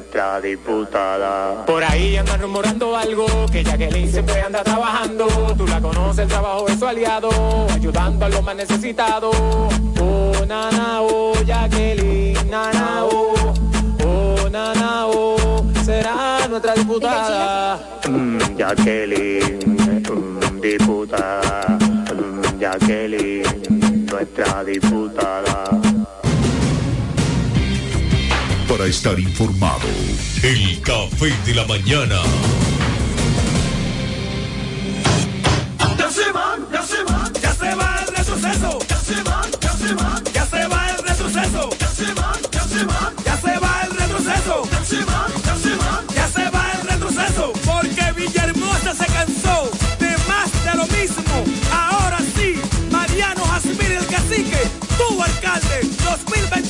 nuestra diputada. Por ahí andan rumorando algo, que Jacqueline siempre anda trabajando. Tú la conoces, el trabajo es su aliado, ayudando a los más necesitados. Oh, nana, oh, Jacqueline, nana, oh, oh, nana, oh, será nuestra diputada. Mm, Jacqueline, mm, diputada. Mm, Jacqueline, nuestra diputada. Para estar informado, el café de la mañana. Ya se van, ya se van, ya se va el retroceso. Ya se van, ya se van, ya se va el retroceso. Ya se van, ya se van, ya se va el retroceso. Ya se van, ya se van, ya se va el retroceso. Porque Villahermosa se cansó de más de lo mismo. Ahora sí, Mariano Jasmine el cacique, tu alcalde,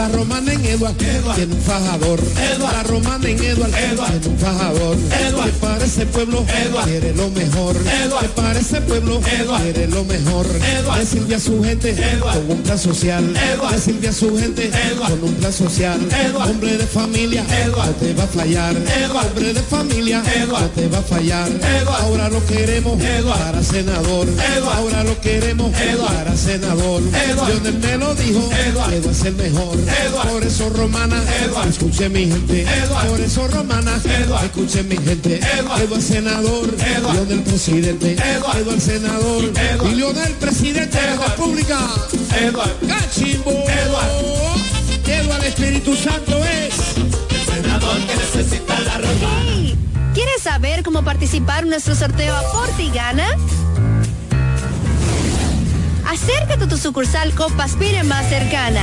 La romana en Eduard, tiene un fajador. La romana en Eduard, tiene un fajador. Que para ese pueblo quiere lo mejor. Que para ese pueblo quiere lo mejor. Le sirve a su gente con un plan social. Le sirve a su gente con un plan social. Hombre de familia, no te va a fallar. Hombre de familia, no te va a fallar. Ahora lo queremos para senador. Ahora lo queremos para senador. Lionel me lo dijo, Eduard es el mejor. Por eso romana, escuche mi gente. Por eso romana, escuche mi gente. Eduard senador, Leonel presidente. Eduard senador, y Leonel presidente de la República. Eduard Cachimbo. Eduard. Eduard Espíritu Santo es el senador que necesita la romana. ¿Quieres saber cómo participar en nuestro sorteo Aporte y Gana? Acércate a tu sucursal Copaspire más cercana.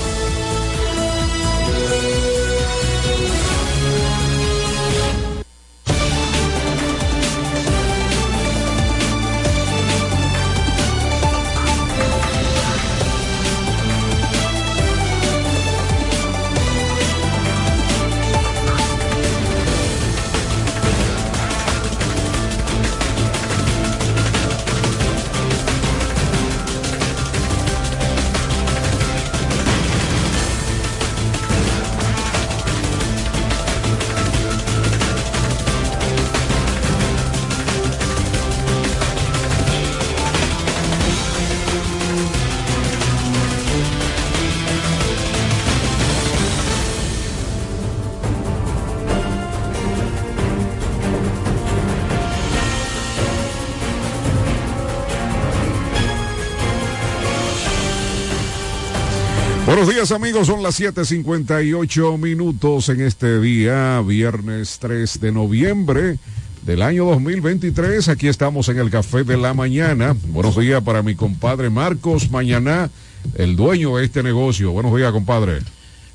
Buenos días amigos, son las 7.58 minutos en este día, viernes 3 de noviembre del año 2023. Aquí estamos en el Café de la Mañana. Buenos días para mi compadre Marcos Mañana, el dueño de este negocio. Buenos días, compadre.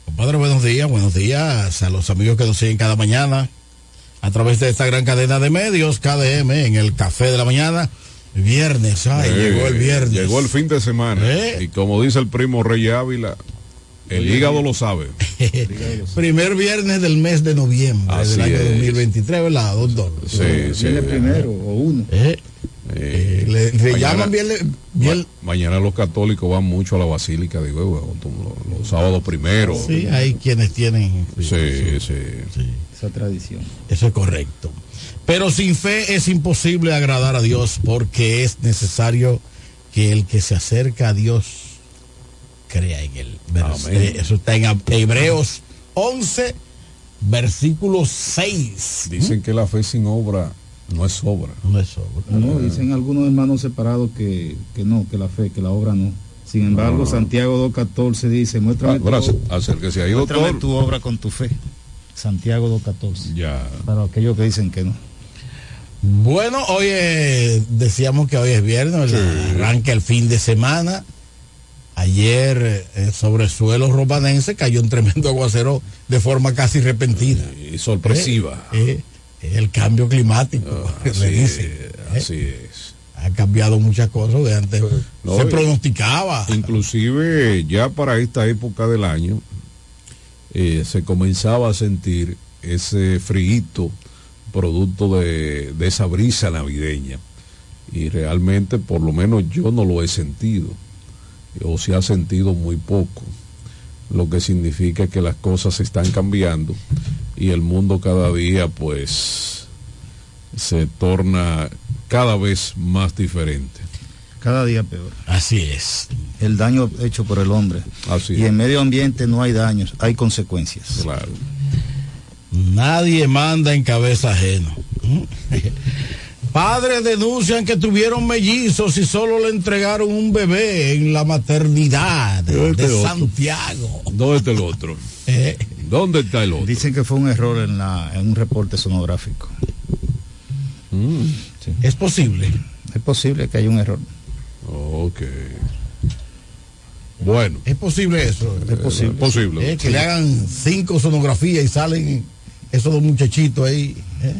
Compadre, buenos días, buenos días a los amigos que nos siguen cada mañana a través de esta gran cadena de medios, KDM, en el Café de la Mañana. Viernes, ay, Eh, llegó el viernes. Llegó el fin de semana. Eh. Y como dice el primo Rey Ávila, el Oye, hígado lo sabe. Primer viernes del mes de noviembre Así del año es. 2023, ¿verdad, doctor? Sí, sí. Viene primero o uno. Eh, le, le llaman viernes, vier- Ma- mañana los católicos van mucho a la basílica de Huevo, los, los sábados primeros. Sí, hay quienes tienen Sí, sí. esa tradición. Eso es correcto. Pero sin fe es imposible agradar a Dios porque es necesario que el que se acerca a Dios crea en él. Eh, Eso está en Hebreos 11, versículo 6. Dicen que la fe sin obra no es obra. No es obra. No, dicen algunos hermanos separados que, que no, que la fe, que la obra no. Sin embargo, No. Santiago 2.14 dice, muéstrame, Ah, tu, acérquese ahí, muéstrame tu obra con tu fe. Santiago 2.14. Ya. Para aquellos que dicen que no. Bueno, hoy decíamos que hoy es viernes, ¿verdad? arranca el fin de semana. Ayer eh, sobre el suelo romanense cayó un tremendo aguacero de forma casi repentina. Y sorpresiva. Eh, eh, el cambio climático, Así dicen. es, así es. Ha cambiado muchas cosas de antes. No, se pronosticaba. Inclusive ya para esta época del año se comenzaba a sentir ese frío producto de, de esa brisa navideña. Y realmente, por lo menos yo no lo he sentido, o se ha sentido muy poco, lo que significa que las cosas están cambiando y el mundo cada día pues se torna cada vez más diferente. Cada día peor. Así es. El daño hecho por el hombre. Así y en medio ambiente no hay daños, hay consecuencias. Claro. Nadie manda en cabeza ajena. Padres denuncian que tuvieron mellizos y solo le entregaron un bebé en la maternidad de, Este otro. Santiago. ¿Dónde está el otro? Eh. ¿Dónde está el otro? Dicen que fue un error en, la, en un reporte sonográfico. Sí. Es posible. Es posible que haya un error. Ok. Bueno. Es posible eso. Es posible. Es posible. Eh, que le hagan cinco sonografías y salen esos dos muchachitos ahí. eh.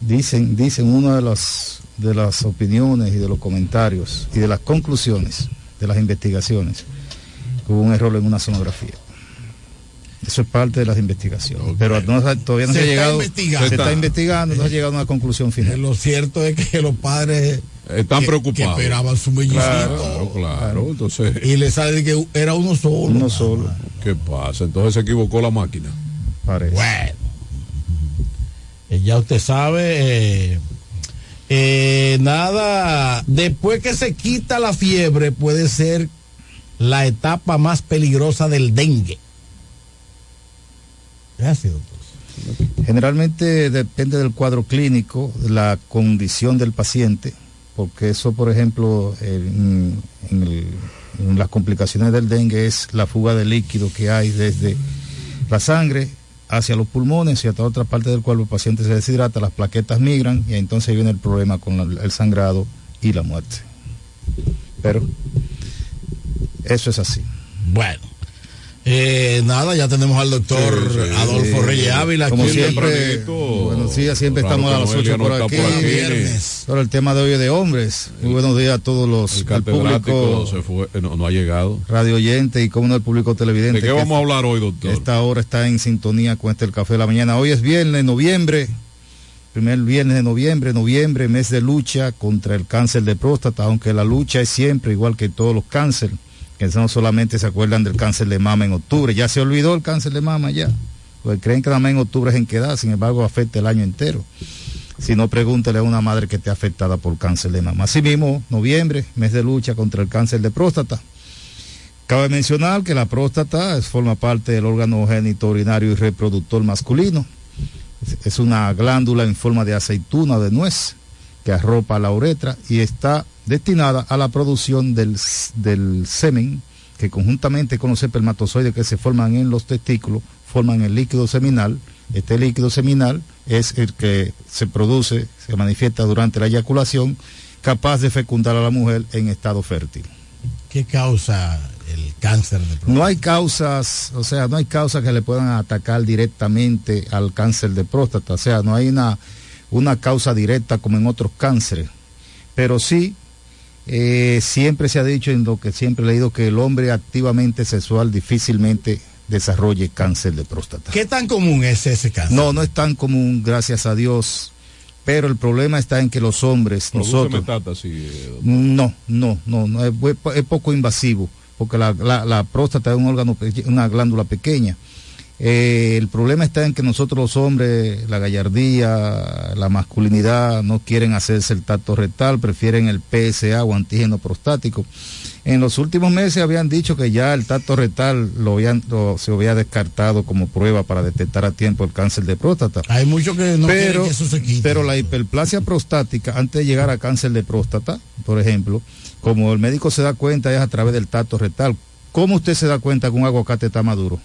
Dicen, dicen una de las de las opiniones y de los comentarios y de las conclusiones de las investigaciones que hubo un error en una sonografía. Eso es parte de las investigaciones. Pero no se- todavía no se, Se ha está llegado. investigando. Se está Está. investigando, no se ha llegado a una conclusión final. Lo cierto es que los padres Están que- preocupados. que esperaban su mellizito. Claro, claro. Entonces, Y le sale de que era uno solo. Uno solo. ¿qué pasa? Entonces se equivocó la máquina. Parece. Bueno. Eh, ya usted sabe. eh, eh, nada. Después que se quita la fiebre, puede ser la etapa más peligrosa del dengue. Así, doctor. Generalmente depende del cuadro clínico, de la condición del paciente, porque eso, por ejemplo, en, las complicaciones del dengue es la fuga de líquido que hay desde la sangre hacia los pulmones y hasta otra parte del cuerpo. El paciente se deshidrata, las plaquetas migran y entonces viene el problema con el sangrado y la muerte. Pero eso es así. Bueno. Eh, nada, ya tenemos al doctor Adolfo Sí, Reyes Ávila. Como siempre, buenos días, siempre estamos a las Noelia 8 no por aquí. por aquí. Viernes. Pero el tema de hoy es de hombres. Muy buenos días a todos los El catedrático público se fue, eh, no, no ha llegado. radio oyente y como no el público televidente. ¿De qué que vamos a hablar hoy, doctor? Esta hora está en sintonía con este el café de la mañana. Hoy es viernes, noviembre, primer viernes de noviembre, noviembre, mes de lucha contra el cáncer de próstata, aunque la lucha es siempre igual que todos los cánceres, no solamente se acuerdan del cáncer de mama en octubre, ya se olvidó el cáncer de mama ya, porque creen que más en octubre es en que da, sin embargo afecta el año entero. Si no, pregúntele a una madre que esté afectada por cáncer de mama. Asimismo, noviembre, mes de lucha contra el cáncer de próstata. Cabe mencionar que la próstata es- forma parte del órgano genitourinario y reproductor masculino. Es- una glándula en forma de aceituna de nuez que arropa la uretra y está destinada a la producción del, del semen que conjuntamente con los espermatozoides que se forman en los testículos forman el líquido seminal. Este líquido seminal es el que se produce, se manifiesta durante la eyaculación, capaz de fecundar a la mujer en estado fértil. ¿Qué causa el cáncer de próstata? No hay causas, o sea, no hay causas que le puedan atacar directamente al cáncer de próstata, o sea, no hay una, una causa directa como en otros cánceres, pero sí, eh, siempre se ha dicho en lo que siempre he leído que el hombre activamente sexual difícilmente desarrolle cáncer de próstata. ¿Qué tan común es ese cáncer? No, no es tan común, gracias a Dios, pero el problema está en que los hombres, Produce nosotros, metástasis, eh, no, no, no, no, es, poco invasivo, porque la, la- la próstata es un órgano, una glándula pequeña. Eh, el problema está en que nosotros los hombres, la gallardía, la masculinidad, no quieren hacerse el tacto rectal, prefieren el PSA o antígeno prostático. En los últimos meses habían dicho que ya el tacto rectal lo habían, lo- se había descartado como prueba para detectar a tiempo el cáncer de próstata. Hay muchos que no pero, que eso se quite. pero la hiperplasia prostática, antes de llegar a cáncer de próstata, por ejemplo, como el médico se da cuenta es a través del tacto rectal. ¿Cómo usted se da cuenta que un aguacate está maduro?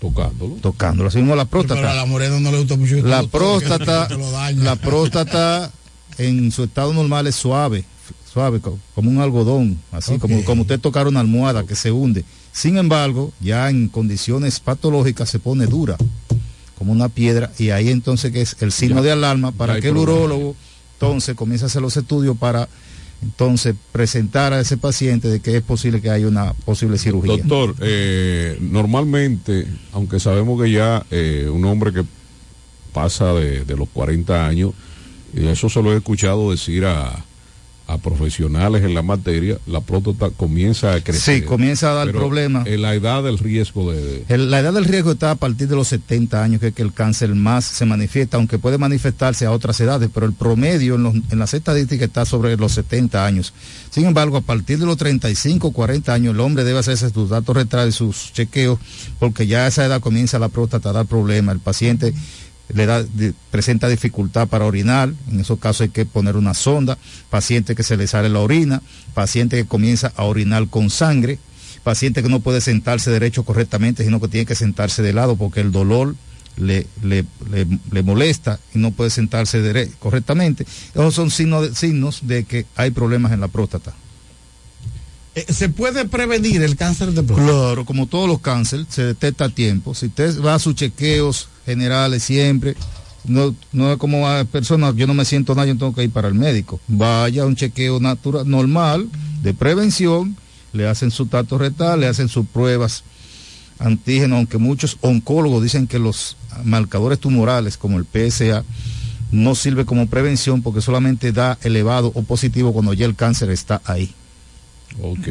Tocándolo. Tocándolo. Así mismo la próstata. Pero a la morena no le gusta mucho. La próstata, la próstata en su estado normal es suave, suave, co- como un algodón, así como, como usted tocar una almohada que se hunde. Sin embargo, ya en condiciones patológicas se pone dura, como una piedra, y ahí entonces que es el signo Ya. de alarma para que el problema. urólogo entonces comience a hacer los estudios para entonces presentar a ese paciente de que es posible que haya una posible cirugía. Doctor, eh, normalmente, aunque sabemos que ya eh, un hombre que pasa de, de los 40 años, y eso se lo he escuchado decir a, a profesionales en la materia, la próstata comienza a crecer. Sí, comienza a dar problemas. En la edad del riesgo de... El- la edad del riesgo está a partir de los 70 años, que es que el cáncer más se manifiesta, aunque puede manifestarse a otras edades, pero el promedio en, los- en las estadísticas está sobre los 70 años. Sin embargo, a partir de los 35, 40 años, el hombre debe hacerse sus datos retrales, sus chequeos, porque ya a esa edad comienza la próstata a dar problemas. El paciente le da, presenta dificultad para orinar, en esos casos hay que poner una sonda, paciente que se le sale la orina, paciente que comienza a orinar con sangre, paciente que no puede sentarse derecho correctamente, sino que tiene que sentarse de lado porque el dolor le, le, le- le molesta y no puede sentarse correctamente. Esos son signos signos de que hay problemas en la próstata. Eh, ¿Se puede prevenir el cáncer de próstata? Claro, como todos los cánceres, se detecta a tiempo. Si usted va a sus chequeos generales siempre, no, no es como a personas, yo no me siento nada, yo tengo que ir para el médico. Vaya a un chequeo natural, normal, de prevención, le hacen su tacto retal, le hacen sus pruebas antígenos, aunque muchos oncólogos dicen que los marcadores tumorales como el PSA no sirve como prevención porque solamente da elevado o positivo cuando ya el cáncer está ahí.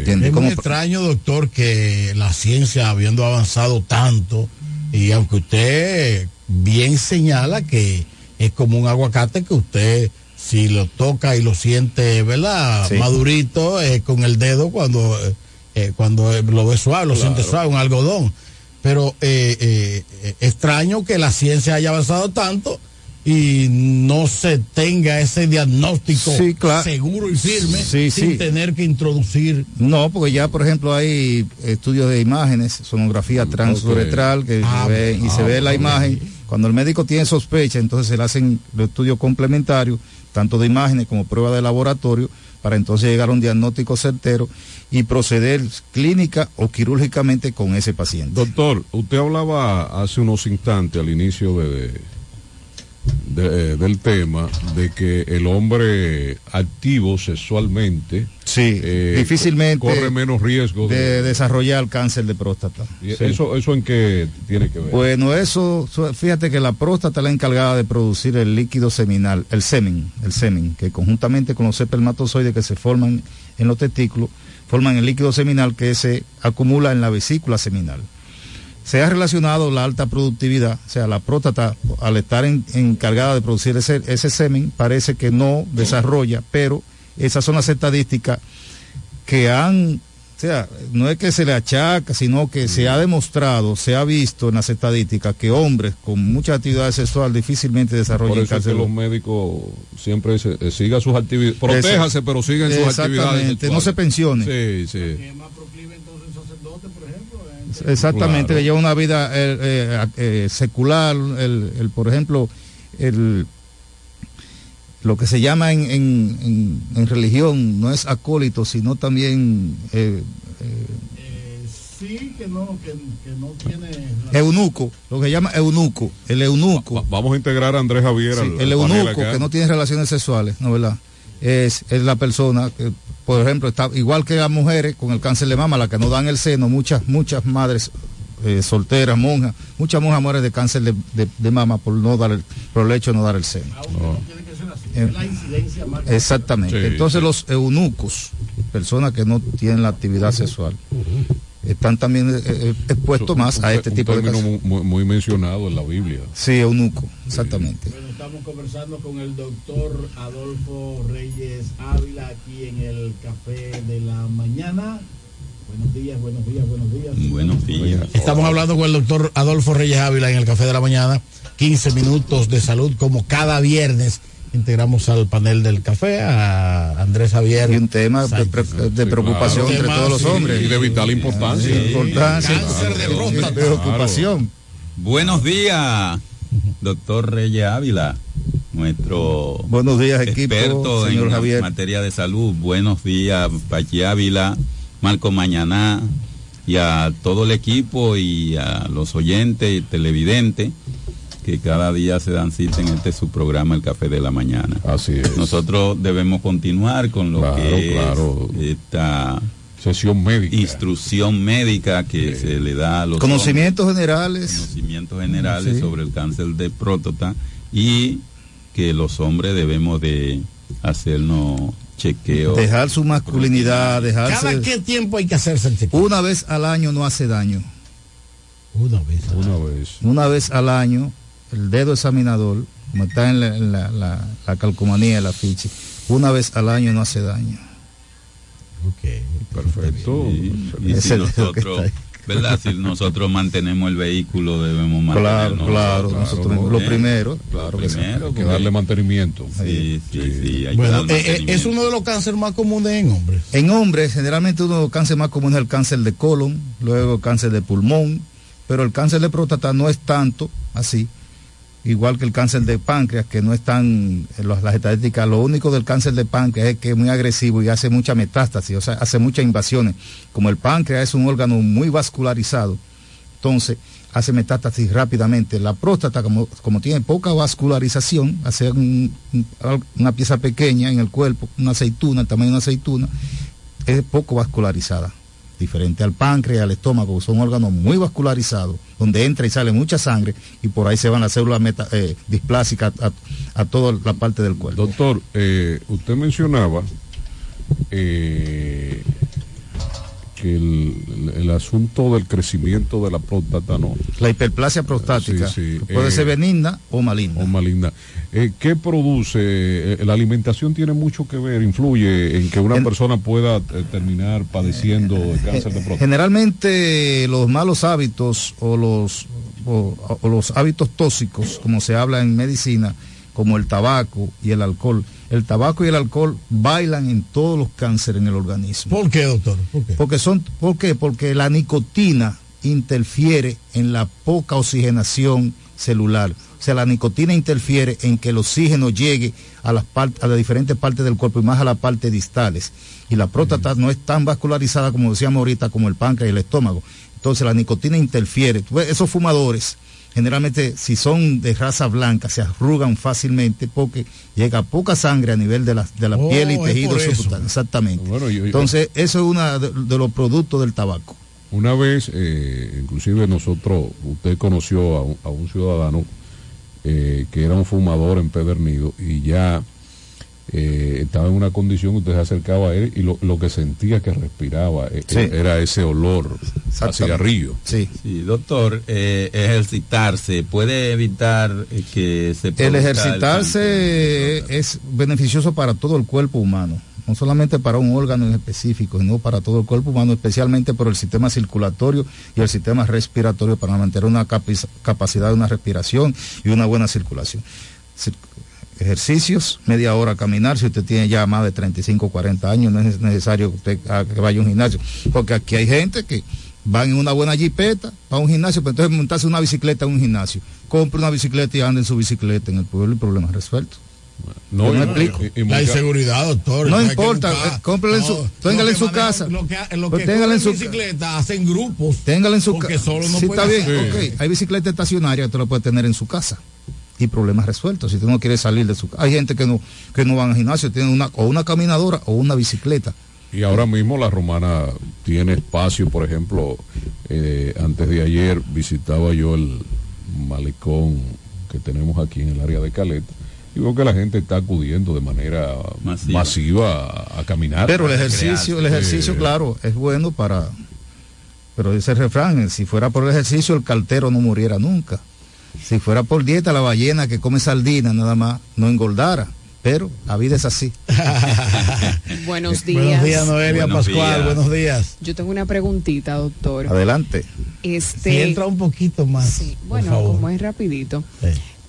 Es muy extraño, doctor, que la ciencia, habiendo avanzado tanto, y aunque usted bien señala que es como un aguacate que usted, si lo toca y lo siente, ¿verdad? Sí. Madurito, eh, con el dedo cuando, eh, eh, cuando lo ve suave, lo siente suave, un algodón. Pero eh, extraño que la ciencia haya avanzado tanto y no se tenga ese diagnóstico Sí, claro. seguro y firme Sí, sin sí. tener que introducir No, porque ya, por ejemplo, hay estudios de imágenes, sonografía transuretral, que Ah, se ve, y se ah, ve la imagen. Cuando el médico tiene sospecha, entonces se le hacen los estudios complementarios, tanto de imágenes como prueba de laboratorio, para entonces llegar a un diagnóstico certero y proceder clínica o quirúrgicamente con ese paciente. Doctor, usted hablaba hace unos instantes al inicio de, de- eh, del tema de que el hombre activo sexualmente Sí, eh, difícilmente corre menos riesgo de de, desarrollar cáncer de próstata. y Sí. eso eso en qué tiene que ver Bueno, eso, fíjate que la próstata es la encargada de producir el líquido seminal, el semen, el semen, que conjuntamente con los espermatozoides que se forman en los testículos, forman el líquido seminal que se acumula en la vesícula seminal. Se ha relacionado la alta productividad, o sea, la próstata, al estar en- encargada de producir ese, ese semen, parece que no desarrolla, pero esas son las estadísticas que han, o sea, no es que se le achaca, sino que se ha demostrado, se ha visto en las estadísticas que hombres con mucha actividad sexual difícilmente por desarrollan eso es que cáncer. los médicos siempre dicen eh, siga sus actividades protéjase pero sigan sus actividades Exactamente, no se sexuales. pensione. sí sí Exactamente, Claro. que lleva una vida eh, eh, eh, secular, el, el, por ejemplo, el, lo que se llama en, en- en- en religión no es acólito, sino también eh, sí que no que, que no tiene eunuco, lo que se llama eunuco, el eunuco. vamos a integrar a Andrés Javier Sí, al- el eunuco que no tiene relaciones sexuales, ¿no verdad? Es, es la persona que, por ejemplo, está igual que las mujeres con el cáncer de mama, la que no dan el seno, muchas, muchas madres eh, solteras, monjas, muchas monjas mueren de cáncer de, de- de mama por no dar el, por el hecho de no dar el seno. Eh, la incidencia más Exactamente. Sí, Entonces sí. los eunucos, personas que no tienen la actividad sexual, están también eh, eh, expuestos más a este un tipo de casos. muy, muy mencionado en la Biblia Sí, eunuco, exactamente. Bueno, estamos conversando con el doctor Adolfo Reyes Ávila aquí en el Café de la Mañana. Buenos días, buenos días, buenos días. Buenos días. Estamos hablando con el doctor Adolfo Reyes Ávila en el Café de la Mañana. 15 minutos de salud como cada viernes. Integramos al panel del café a Andrés Javier. Y un tema de, pre- de preocupación claro. entre Tema, todos los sí, hombres. y de vital importancia Sí, importancia. Cáncer de próstata. Preocupación. Buenos días, doctor Reyes Ávila, nuestro Buenos días, equipo, experto señor en Javier. materia de salud. Buenos días, Pachi Ávila, Marco Mañaná y a todo el equipo y a los oyentes y televidentes que cada día se dan cita en este su programa El Café de la Mañana. así es Nosotros debemos continuar con lo Claro, que claro. es esta sesión médica instrucción médica que se le da a los Conocimientos generales. conocimientos generales Sí. sobre el cáncer de próstata y que los hombres debemos de hacernos chequeos. Dejar su masculinidad, ¿Cada dejarse. qué tiempo hay que hacerse el chequeo? Una vez al año no hace daño. Una vez. una vez Una vez al año, el dedo examinador, como está en la, en la, la- la calcomanía, el afiche, una vez al año no hace daño. perfecto Y, y Ese si nosotros, está ahí. ¿verdad? Si nosotros mantenemos el vehículo, debemos Claro, mantenernos. claro, claro, nosotros lo lo primero, claro que sí. primero, hay que darle mantenimiento Sí, sí, sí, hay que Bueno, eh, eh, mantenimiento. es uno de los cánceres más comunes en hombres. En hombres, generalmente uno de los cánceres más comunes es el cáncer de colon, luego el cáncer de pulmón, pero el cáncer de próstata no es tanto así, igual que el cáncer de páncreas, que no están las, estadísticas. Lo único del cáncer de páncreas es que es muy agresivo y hace mucha metástasis, o sea, hace muchas invasiones. Como el páncreas es un órgano muy vascularizado, entonces hace metástasis rápidamente. La próstata, como, como tiene poca vascularización, hace un- un- una pieza pequeña en el cuerpo, una aceituna, el tamaño de una aceituna, es poco vascularizada. Diferente al páncreas, al estómago, son órganos muy vascularizados, donde entra y sale mucha sangre y por ahí se van las células meta- eh, displásicas a, toda la parte del cuerpo. doctor eh, usted mencionaba eh, que el, el- el asunto del crecimiento de la próstata no La hiperplasia prostática Sí, sí, puede eh, ser benigna o maligna. o maligna. Eh, ¿Qué produce? Eh, la alimentación tiene mucho que ver, influye en que una En- persona pueda eh, terminar padeciendo de cáncer de próstata. Generalmente los malos hábitos o los, o, o los hábitos tóxicos, como se habla en medicina, como el tabaco y el alcohol. El tabaco y el alcohol bailan en todos los cánceres en el organismo. ¿Por qué, doctor? ¿Por qué? Porque son, ¿por qué? Porque la nicotina interfiere en la poca oxigenación celular. O sea, la nicotina interfiere en que el oxígeno llegue a las, a las diferentes partes del cuerpo y más a las partes distales. Y la próstata no es tan vascularizada como decíamos ahorita como el páncreas y el estómago. Entonces la nicotina interfiere. Tú ves, Esos fumadores, generalmente si son de raza blanca, se arrugan fácilmente porque llega poca sangre a nivel de la, de la Oh, piel y eso. subcutáneos. Exactamente. Bueno, yo- yo- Entonces, eso es uno de, de los productos del tabaco. Una vez, eh, inclusive nosotros, usted conoció a un, a un ciudadano eh, que era un fumador empedernido y ya eh, estaba en una condición que usted se acercaba a él y lo, lo que sentía que respiraba eh, Sí. era ese olor a cigarrillo. Sí. Sí, doctor, eh, ejercitarse puede evitar eh, que se El ejercitarse es beneficioso para todo el cuerpo humano, no solamente para un órgano en específico, sino para todo el cuerpo humano, especialmente por el sistema circulatorio y el sistema respiratorio para mantener una capacidad de una respiración y una buena circulación. Ejercicios, media hora caminar, si usted tiene ya más de 35 o 40 años, no es necesario que usted haga- que vaya a un gimnasio, porque aquí hay gente que van en una buena jipeta para un gimnasio, pero entonces montarse una bicicleta en un gimnasio, compre una bicicleta y ande en su bicicleta en el pueblo y problema resuelto. No, ¿Me y- explico? y- y La inseguridad, doctor. No que importa, eh, cómprele en su- No, téngale lo en que su casa. Lo que, lo Pues que téngale en su bicicleta hacen grupos. Téngala en su Porque casa. solo no sí, puede está bien. hacer. ok. Hay bicicleta estacionaria que usted lo puede tener en su casa y problemas resueltos. Si usted no quiere salir de su casa. Hay gente que no, que no van al gimnasio, tienen una, o una caminadora o una bicicleta. Y ahora mismo la romana tiene espacio, por ejemplo, eh, antes de ayer visitaba yo el malecón que tenemos aquí en el área de Caleta y veo que la gente está acudiendo de manera masiva, a, a caminar. Pero el ejercicio, el ejercicio, Eh, claro, es bueno para. Pero dice el refrán, si fuera por el ejercicio, el cartero no muriera nunca. Si fuera por dieta, la ballena que come sardina nada más no engordara. Pero la vida es así. Buenos días. Buenos días, Noelia Buenos Pascual. días. Buenos días. Yo tengo una preguntita, doctor. Adelante. Este, Si entra un poquito más. bueno, favor. como es rapidito.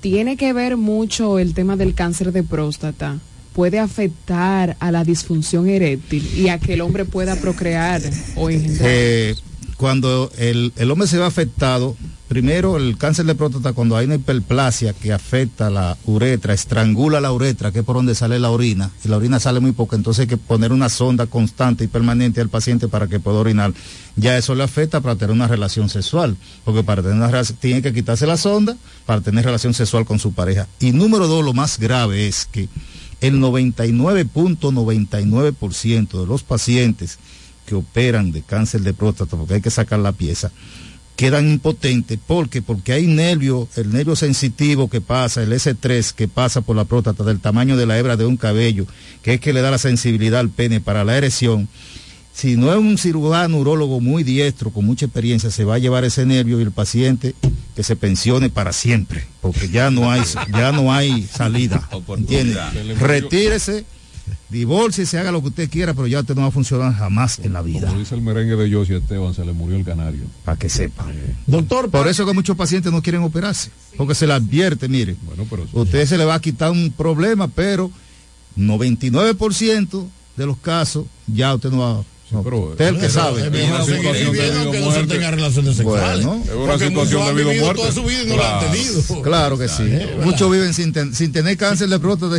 Tiene que ver mucho el tema del cáncer de próstata. Puede afectar a la disfunción eréctil y a que el hombre pueda procrear o engendrar. Eh, cuando el, el hombre se ve afectado, primero el cáncer de próstata, cuando hay una hiperplasia que afecta la uretra, estrangula la uretra, que es por donde sale la orina, y la orina sale muy poco, entonces hay que poner una sonda constante y permanente al paciente para que pueda orinar. Ya eso le afecta para tener una relación sexual, porque para tener una tiene que quitarse la sonda para tener relación sexual con su pareja. Y número dos, lo más grave es que el 99.99% de los pacientes que operan de cáncer de próstata, porque hay que sacar la pieza, quedan impotentes. ¿Por qué? Porque hay nervio, el nervio sensitivo que pasa, el S3 que pasa por la próstata del tamaño de la hebra de un cabello, que es que le da la sensibilidad al pene para la erección. Si no es un cirujano urólogo muy diestro, con mucha experiencia, se va a llevar ese nervio y el paciente que se pensione para siempre, porque ya no hay, ya no hay salida. Retírese, divórciese, haga lo que usted quiera, pero ya usted no va a funcionar jamás en la vida. Como dice el merengue de Josie Esteban, se le murió el canario. Para que sepa. Doctor, por eso que muchos pacientes no quieren operarse, porque se le advierte, mire, usted se le va a quitar un problema, pero 99% de los casos ya usted no va no, usted es el que sabe. Es no se tenga relaciones sexuales. Bueno, Porque muchos han vivido toda su vida y no la han tenido. Claro que sí. Muchos viven sin, ten- sin tener cáncer de próstata.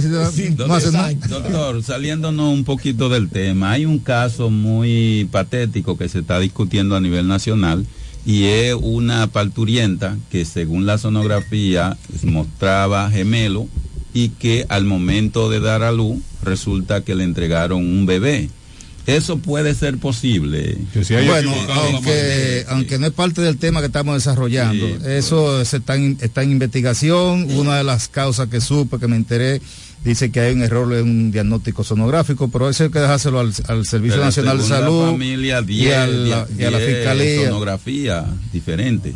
no. Doctor, saliéndonos un poquito del tema, hay un caso muy patético que se está discutiendo a nivel nacional y es una parturienta que según la sonografía mostraba gemelo y que al momento de dar a luz resulta que le entregaron un bebé. Eso puede ser posible. Bueno, aunque, aunque no es parte del tema que estamos desarrollando, Sí, eso se está, en, está en investigación. Una de las causas que supe, que me enteré, dice que hay un error en un diagnóstico sonográfico, pero eso hay que dejárselo al, al Servicio Pero Nacional de Salud familia, y, 10, a la, y a la 10 Fiscalía. sonografía diferente.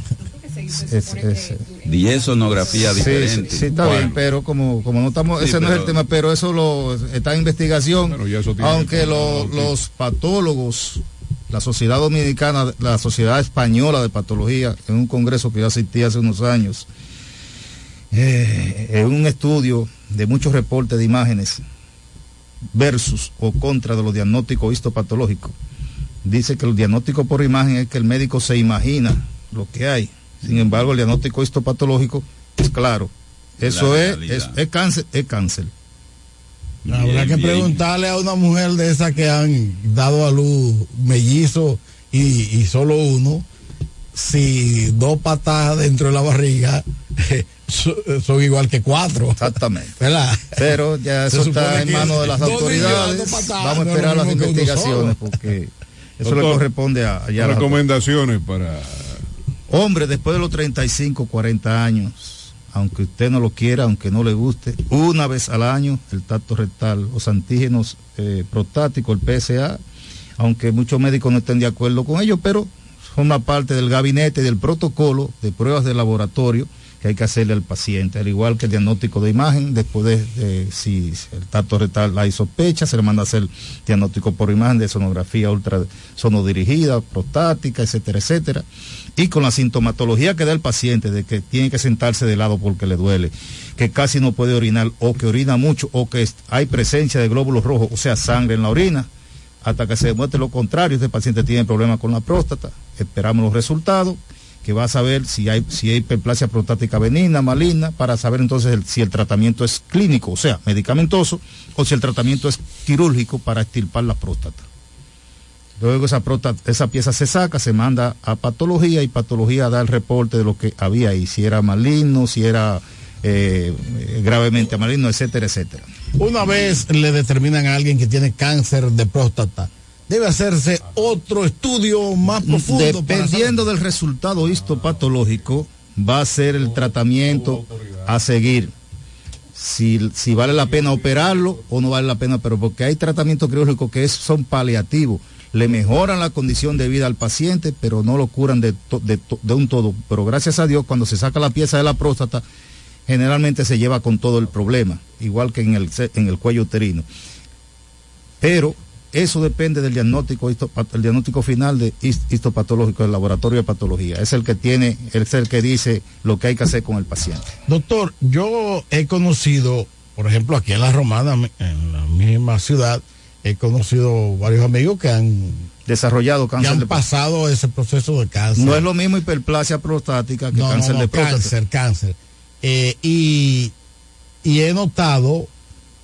Es- es- 10 sonografías Sí, sí, diferentes. sí, está bien, pero como, como no estamos, Sí, ese no es el pero- tema, pero eso lo está en investigación, aunque que- lo- los patólogos, la Sociedad Dominicana, la Sociedad Española de Patología, en un congreso que yo asistí hace unos años, eh, en un estudio de muchos reportes de imágenes versus o contra de los diagnósticos histopatológicos. Dice que el diagnóstico por imagen es que el médico se imagina lo que hay. Sin embargo, el diagnóstico histopatológico es claro. Eso es, es, es cáncer, es cáncer. Habrá que preguntarle a una mujer de esas que han dado a luz mellizo y, y solo uno, si dos patas dentro de la barriga son, igual que cuatro. Exactamente. ¿Verdad? Pero ya eso está en manos de las autoridades. patadas, Vamos a esperar las investigaciones porque eso le corresponde a, allá a las Recomendaciones para Hombre, después de los 35, 40 años, aunque usted no lo quiera, aunque no le guste, una vez al año el tacto rectal, los antígenos eh, prostáticos, el PSA, aunque muchos médicos no estén de acuerdo con ello, pero forma parte del gabinete del protocolo de pruebas de laboratorio que hay que hacerle al paciente, al igual que el diagnóstico de imagen, después de si el tacto rectal hay sospecha, se le manda a hacer diagnóstico por imagen de sonografía ultrasonodirigida, prostática, etcétera, etcétera. Y con la sintomatología que da el paciente, de que tiene que sentarse de lado porque le duele, que casi no puede orinar, o que orina mucho, o que hay presencia de glóbulos rojos, o sea, sangre en la orina, hasta que se demuestre lo contrario, este paciente tiene problemas con la próstata. Esperamos los resultados, que va a saber si hay, si hay hiperplasia prostática benigna, maligna, para saber entonces si el tratamiento es clínico, o sea, medicamentoso, o si el tratamiento es quirúrgico para extirpar la próstata. Luego esa, próstata, esa pieza se saca, se manda a patología y patología da el reporte de lo que había ahí, si era maligno, si era eh, gravemente maligno, etcétera, etcétera. Una vez le determinan a alguien que tiene cáncer de próstata, debe hacerse otro estudio más profundo. Dependiendo del resultado histopatológico, va a ser el tratamiento a seguir. Si, si vale la pena operarlo o no vale la pena, pero porque hay tratamientos quirúrgicos que es- son paliativos. Le mejoran la condición de vida al paciente, pero no lo curan de, de un todo. Pero gracias a Dios, cuando se saca la pieza de la próstata, generalmente se lleva con todo el problema, igual que en el, en el cuello uterino. Pero eso depende del diagnóstico, el diagnóstico final de his- histopatológico del laboratorio de patología. Es el que tiene, es el que dice lo que hay que hacer con el paciente. Doctor, yo he conocido, por ejemplo, aquí en la Romana, en la misma ciudad, he conocido varios amigos que han desarrollado que cáncer han de pasado ese proceso de cáncer. No es lo mismo hiperplasia prostática que No, no, cáncer no, de próstata. cáncer, cáncer. Eh, y, y he notado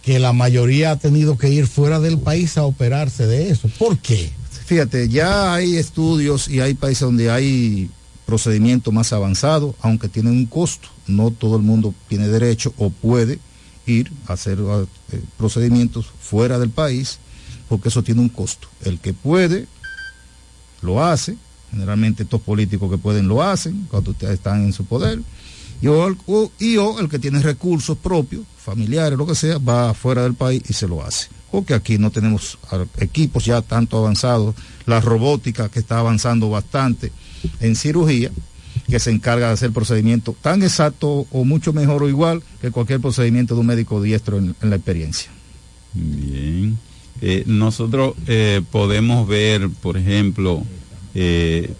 que la mayoría ha tenido que ir fuera del país a operarse de eso. ¿Por qué? Fíjate, ya hay estudios y hay países donde hay procedimientos más avanzados, aunque tienen un costo. No todo el mundo tiene derecho o puede ir a hacer eh, procedimientos fuera del país, porque eso tiene un costo. El que puede, lo hace. Generalmente estos políticos que pueden lo hacen cuando están en su poder. Y o, o- y o el que tiene recursos propios, familiares, lo que sea, va fuera del país y se lo hace. Porque aquí no tenemos equipos ya tanto avanzados. La robótica que está avanzando bastante en cirugía, que se encarga de hacer procedimientos tan exactos o mucho mejor o igual que cualquier procedimiento de un médico diestro en- en la experiencia. Bien. Eh, nosotros eh, podemos ver, por ejemplo, eh,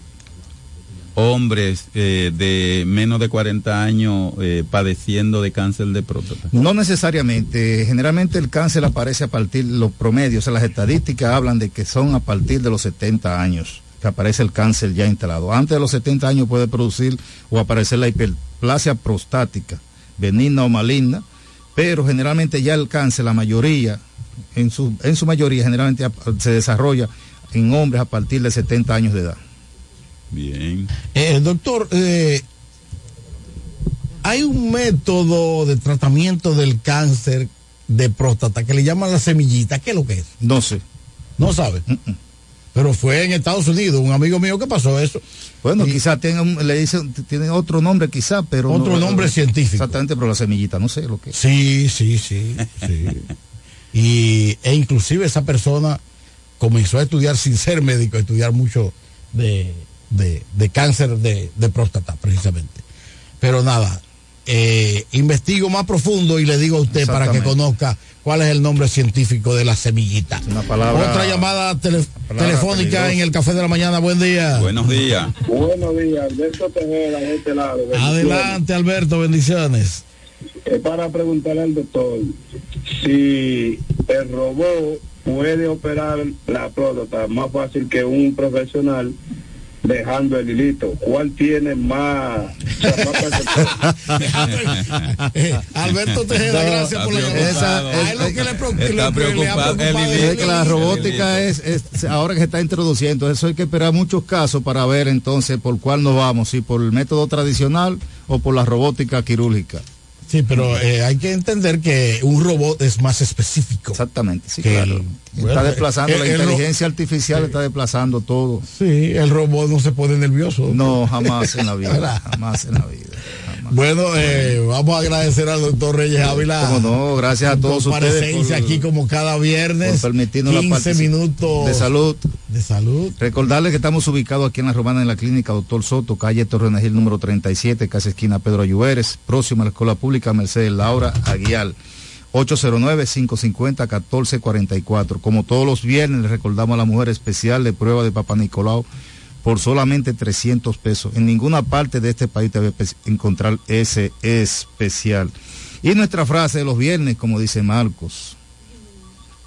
hombres eh, de menos de 40 años eh, padeciendo de cáncer de próstata. No necesariamente, generalmente el cáncer aparece a partir de los promedios, o sea, las estadísticas hablan de que son a partir de los 70 años que aparece el cáncer ya instalado. Antes de los 70 años puede producir o aparecer la hiperplasia prostática, benigna o maligna, pero generalmente ya el cáncer, la mayoría, en su, mayoría generalmente se desarrolla en hombres a partir de 70 años de edad. Bien. Eh, doctor, eh, hay un método de tratamiento del cáncer de próstata que le llaman la semillita. ¿Qué es lo que es? No sé. No sabe. Pero fue en Estados Unidos, un amigo mío que pasó eso. Bueno, quizá tenga un- le dicen, tiene otro nombre quizá, pero Otro nombre científico. Exactamente, pero la semillita, no sé lo que es. Sí, sí, sí, sí. Y, e inclusive esa persona comenzó a estudiar sin ser médico, a estudiar mucho de, de- de cáncer de, de próstata, precisamente. Pero nada, eh, investigo más profundo y le digo a usted para que conozca cuál es el nombre científico de la semillita. palabra- Otra llamada tele- palabra telefónica peligrosa. en el café de la mañana. Buen día. Buenos días. Buenos días, Alberto Tejera, de este lado. Adelante, Alberto, bendiciones. Es para preguntarle al doctor si el robot puede operar la próstata más fácil que un profesional dejando el hilito. ¿Cuál tiene más? Alberto Tejeda, gracias por la llamada. Lo que le Está lo que le ha preocupado. preocupado Es que la robótica es, es- ahora que se está introduciendo, eso hay que esperar muchos casos para ver entonces por cuál nos vamos, si por el método tradicional o por la robótica quirúrgica. Sí, pero eh, hay que entender que un robot es más específico. Exactamente, sí, claro. el- está desplazando, el- la el inteligencia artificial está desplazando todo. Sí, el robot no se pone nervioso. No, jamás en la vida, jamás en la vida. Bueno, eh, vamos a agradecer al doctor Reyes Ávila. Cómo no, gracias a todos ustedes presencia por- aquí como cada viernes. por permitirnos la 15 partici- minutos de salud. De salud. Recordarles que estamos ubicados aquí en la Romana en la clínica Doctor Soto, calle Torrenegil número 37, casi esquina Pedro Ayuberes, próximo a la Escuela Pública Mercedes Laura Aguial. 809-550-1444. Como todos los viernes, les recordamos a la mujer especial de prueba de Papa Nicolau por solamente 300 pesos. En ninguna parte de este país te va a encontrar ese especial. Y nuestra frase de los viernes, como dice Marcos,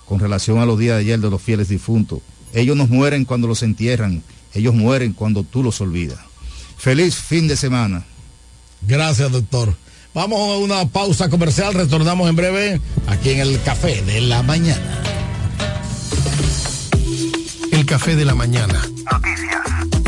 con relación a los días de ayer de los fieles difuntos. Ellos no mueren cuando los entierran, ellos mueren cuando tú los olvidas. Feliz fin de semana. Gracias, doctor. Vamos a una pausa comercial, retornamos en breve aquí en el Café de la Mañana. El café de la mañana.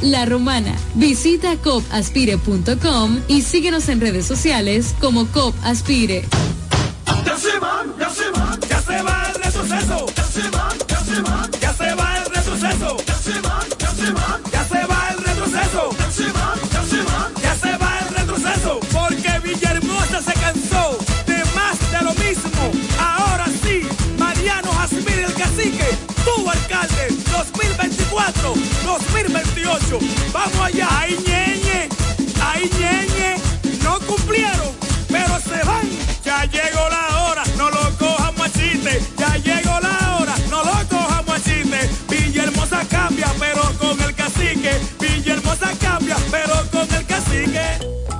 La Romana. Visita copaspire.com y síguenos en redes sociales como COP Aspire. Ya se va, ya se va, ya se va el retroceso. Ya se va, ya se va, ya se va el retroceso. Ya se va, ya se va, ya se va el retroceso. Ya se va, ya se va, ya se va el retroceso. Porque Villahermosa se cansó de más de lo mismo. Ahora sí, Mariano Jasmine el cacique, tu alcalde, 2024, 2028. Vamos allá, ay ñeñe, ay ñeñe, no cumplieron, pero se van. Ya llegó la hora, no lo cojamos a. Ya llegó la hora, no lo cojamos a chiste. Villahermosa cambia, pero con el cacique. Villahermosa cambia, pero con el cacique.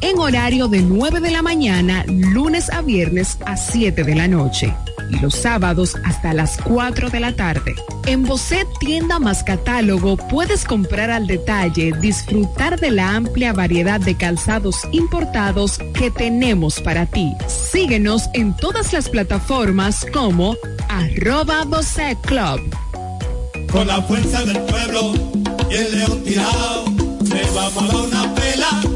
en horario de 9 de la mañana, lunes a viernes a 7 de la noche. Y los sábados hasta las 4 de la tarde. En Bocet Tienda más Catálogo puedes comprar al detalle, disfrutar de la amplia variedad de calzados importados que tenemos para ti. Síguenos en todas las plataformas como arroba Bocet Club. Con la fuerza del pueblo y el león tirado, le vamos a dar una pela.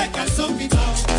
de calzón.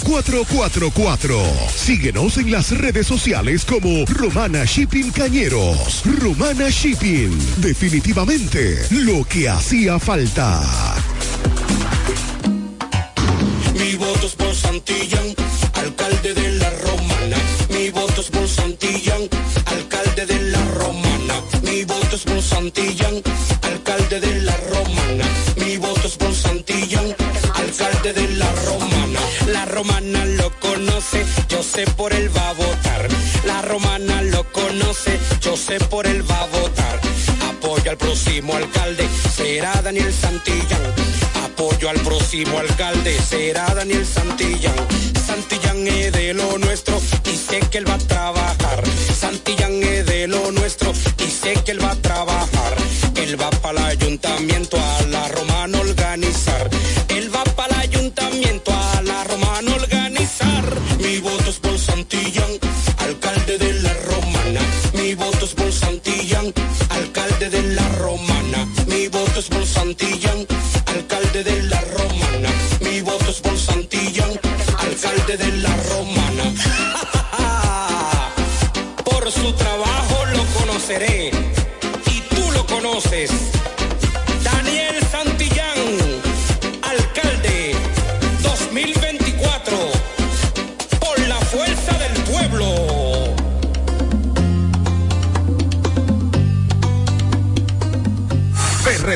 849-454-4444. Síguenos en las redes sociales como Romana Shipping Cañeros. Romana Shipping. Definitivamente lo que hacía falta. Mi voto es por Santillán, alcalde de la Romana. Mi voto es por Santillán, alcalde de la Romana. Mi voto es por Santillán, Romana lo conoce, yo sé por él va a votar. La Romana lo conoce, yo sé por él va a votar. Apoyo al próximo alcalde, será Daniel Santillán. Apoyo al próximo alcalde, será Daniel Santillán. Santillán es de lo nuestro y sé que él va a trabajar. Santillán es de lo nuestro y sé que él va a trabajar. Él va para el ayuntamiento a la romana por Santillán,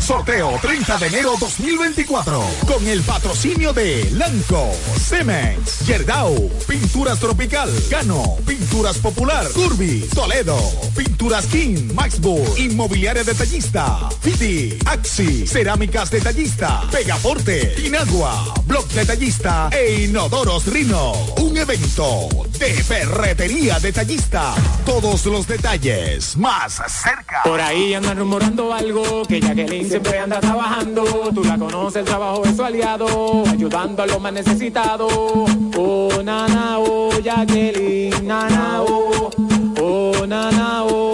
Sorteo 30 de enero 2024. Con el patrocinio de Lanco, Cemex, Yerdau, Pinturas Tropical, Cano, Pinturas Popular, Turbi, Toledo, Pinturas King, Maxburg, Inmobiliaria Detallista, Fiti, Axi, Cerámicas Detallista, Pegaforte, Inagua, Blog Detallista e Inodoros Rino. Un evento de ferretería detallista. Todos los detalles más cerca. Por ahí andan rumorando algo que Jacqueline siempre anda trabajando. Tú la conoces, el trabajo de su aliado, ayudando a los más necesitados. Oh, nana, oh, Jacqueline, nana, oh, oh, oh,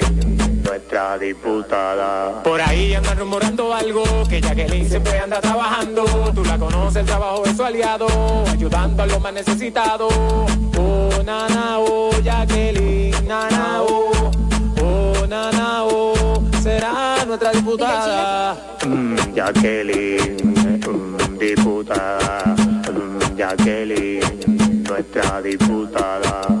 nuestra diputada. Por ahí andan rumorando algo que Jacqueline siempre anda trabajando. Tú la conoces, el trabajo de su aliado, ayudando a los más necesitados. Oh, nana, oh, Jacqueline, nana, oh, oh, nana, oh, será nuestra diputada. Mm, Jacqueline, mm, diputada, mm, Jacqueline, nuestra diputada.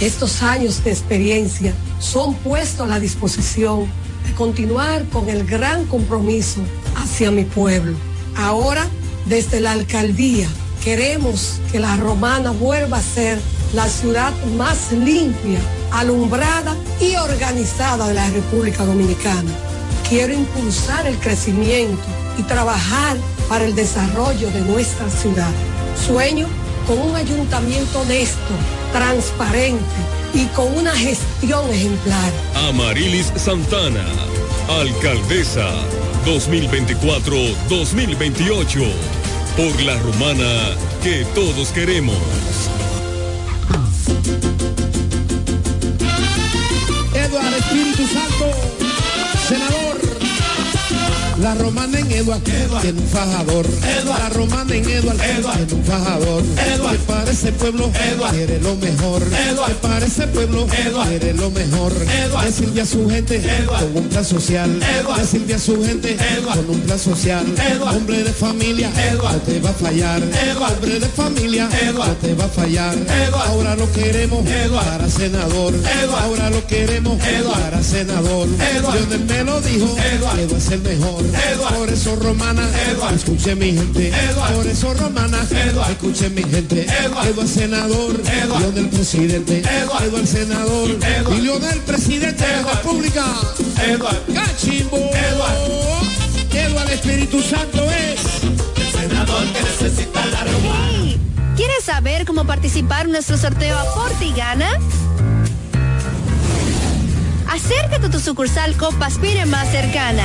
estos años de experiencia son puestos a la disposición de continuar con el gran compromiso hacia mi pueblo. Ahora, desde la alcaldía, queremos que la romana vuelva a ser la ciudad más limpia, alumbrada y organizada de la República Dominicana. Quiero impulsar el crecimiento y trabajar para el desarrollo de nuestra ciudad. Sueño con un ayuntamiento honesto, transparente y con una gestión ejemplar. Amarilis Santana, alcaldesa 2024-2028, por la romana que todos queremos. Eduardo Espíritu Santo, senador. La romana en Eduard, tiene un fajador. La romana en Eduard, tiene un fajador. Que para ese pueblo quiere lo mejor. Que para ese pueblo quiere lo mejor. Decirle a su gente con un plan social. Decirle a su gente con un plan social. Hombre de familia, no te va a fallar. Hombre de familia, no te va a fallar. Ahora lo queremos para senador. Ahora lo queremos para senador. Lionel me lo dijo, que va a ser mejor. Por eso romana, escuche mi gente. Por eso romana, escuche mi gente. Eduardo senador, Leonel presidente. Eduardo el senador y Leonel presidente de la República. Cachimbo. Eduardo Espíritu Santo es el senador que necesita la romana. ¿Quieres saber cómo participar en nuestro sorteo Aporte y Gana? Acércate a tu sucursal Copa Aspire más cercana.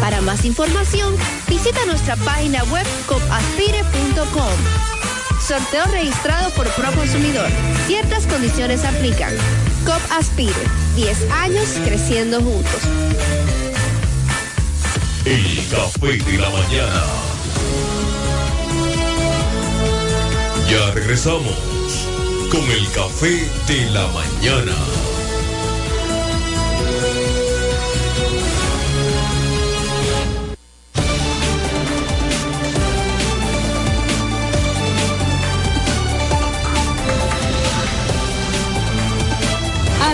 Para más información, visita nuestra página web copaspire.com. Sorteo registrado por Proconsumidor. Ciertas condiciones aplican. COP Aspire. 10 años creciendo juntos. El café de la mañana. Ya regresamos con el café de la mañana.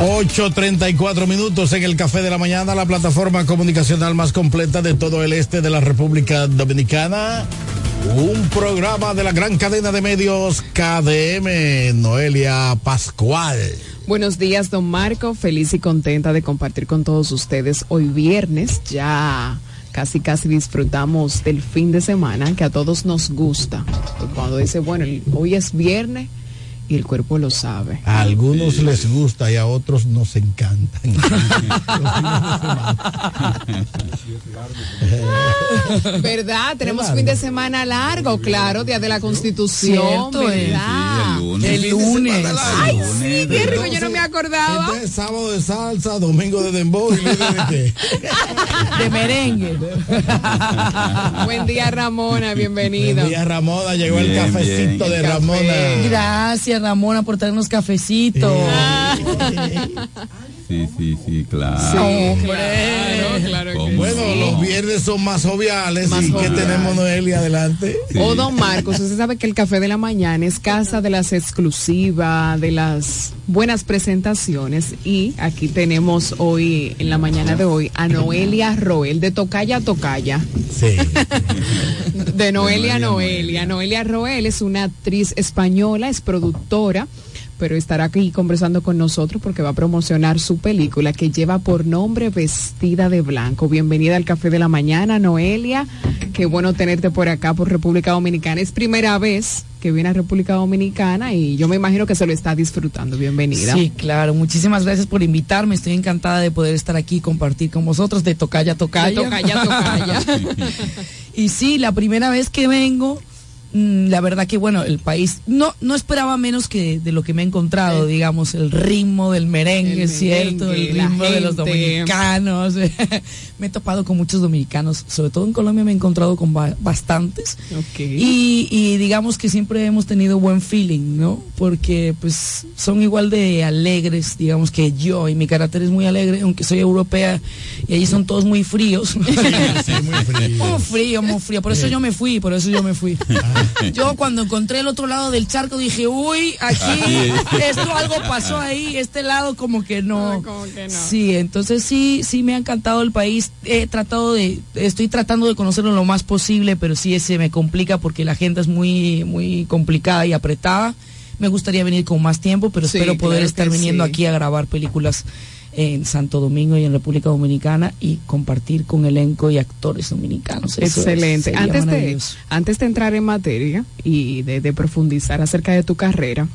Ocho treinta y cuatro minutos en el Café de la Mañana, la plataforma comunicacional más completa de todo el este de la República Dominicana. Un programa de la gran cadena de medios KDM, Noelia Pascual. Buenos días, don Marco. Feliz y contenta de compartir con todos ustedes hoy viernes. Ya casi, casi disfrutamos del fin de semana que a todos nos gusta. Cuando dice, bueno, hoy es viernes y el cuerpo lo sabe. A algunos les gusta y a otros nos encantan. ¿Verdad? Tenemos Claro. fin de semana largo, claro, Día de la Constitución, Cierto, eh. ¿verdad? Sí, el lunes. El lunes. Ay, sí, qué rico, entonces, yo no me acordaba. Entonces, sábado de salsa, domingo de dembow y lunes de merengue. Buen día, Ramona, bienvenida. Buen día, Ramona. Llegó el cafecito bien. de Café. Ramona. Gracias, Ramona, por traernos cafecito. Sí, sí, sí, claro. claro, claro que Bueno, sí. los viernes son más joviales. Más ¿Y qué tenemos, Noelia? Adelante. O don Marcos, usted sabe que el café de la mañana es casa de las exclusivas, de las buenas presentaciones y aquí tenemos hoy, en la mañana de hoy, a Noelia Roel, de Tocaya a Tocaya. Sí. De Noelia a Noelia. Noelia Roel es una actriz española, es productora, pero estará aquí conversando con nosotros porque va a promocionar su película que lleva por nombre Vestida de Blanco. Bienvenida al Café de la Mañana, Noelia. Qué bueno tenerte por acá, por República Dominicana. Es primera vez que viene a República Dominicana y yo me imagino que se lo está disfrutando. Bienvenida. Sí, claro. Muchísimas gracias por invitarme. Estoy encantada de poder estar aquí y compartir con vosotros de Tocaya a Tocaya. De Tocaya a Tocaya. y sí, la primera vez que vengo, la verdad que bueno, el país no no esperaba menos que de lo que me he encontrado, digamos, el ritmo del merengue, El cierto, el ritmo de los dominicanos. me he topado con muchos dominicanos, sobre todo en Colombia me he encontrado con ba- bastantes. Y, y digamos que siempre hemos tenido buen feeling, ¿no? Porque pues son igual de alegres, digamos que yo, y mi carácter es muy alegre, aunque soy europea, y allí son todos muy fríos. muy frío. Muy frío, muy frío. Por eso yo me fui, por eso yo me fui. Yo cuando encontré el otro lado del charco dije, uy, aquí esto algo pasó ahí, este lado como que no. Sí, entonces sí, sí me ha encantado el país. He tratado de, estoy tratando de conocerlo lo más posible, pero sí se me complica porque la gente es muy, muy complicada y apretada. Me gustaría venir con más tiempo, pero Sí, espero poder claro estar viniendo sí. aquí a grabar películas en Santo Domingo y en República Dominicana y compartir con elenco y actores dominicanos. Eso Excelente. Antes de, antes de entrar en materia y de, de profundizar acerca de tu carrera,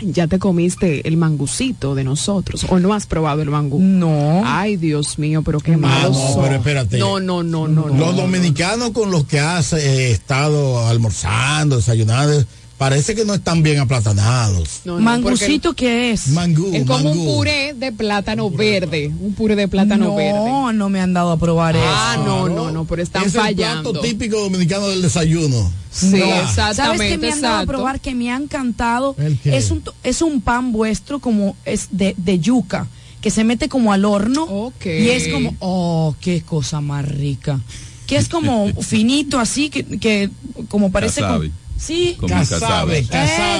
¿ya te comiste el mangucito de nosotros? ¿O no has probado el mangú? No. Ay, Dios mío, pero qué Ah, malos no, son. pero espérate. No, no, no, no. no. Los dominicanos con los que has eh, estado almorzando, desayunando, parece que no están bien aplatanados. No, no, ¿Mangucito qué es? Mangú, Es como un puré de plátano verde. Un puré de plátano no, verde. no me han dado a probar Ah, eso. no, no, no, pero están es el fallando. plato típico dominicano del desayuno. Sí, No. exactamente. ¿Sabes qué me han dado a probar que me han cantado? ¿El qué? Es un, es un pan vuestro como es de, de yuca, que se mete como al horno. Ok. Y es como, oh, qué cosa más rica. Que es como finito así, que, que como parece... Como- sí. Como un casabe. Eh,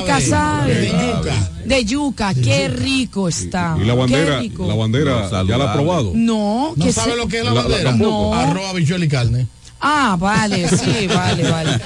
casabe. De yuca. De yuca, qué rico está. Y la bandera, Qué rico. la bandera, ¿ya la ha probado? No, ¿No sabe se- lo que es la, La- la- bandera? Arroz, habichuela y carne. Ah, vale, sí, vale, vale.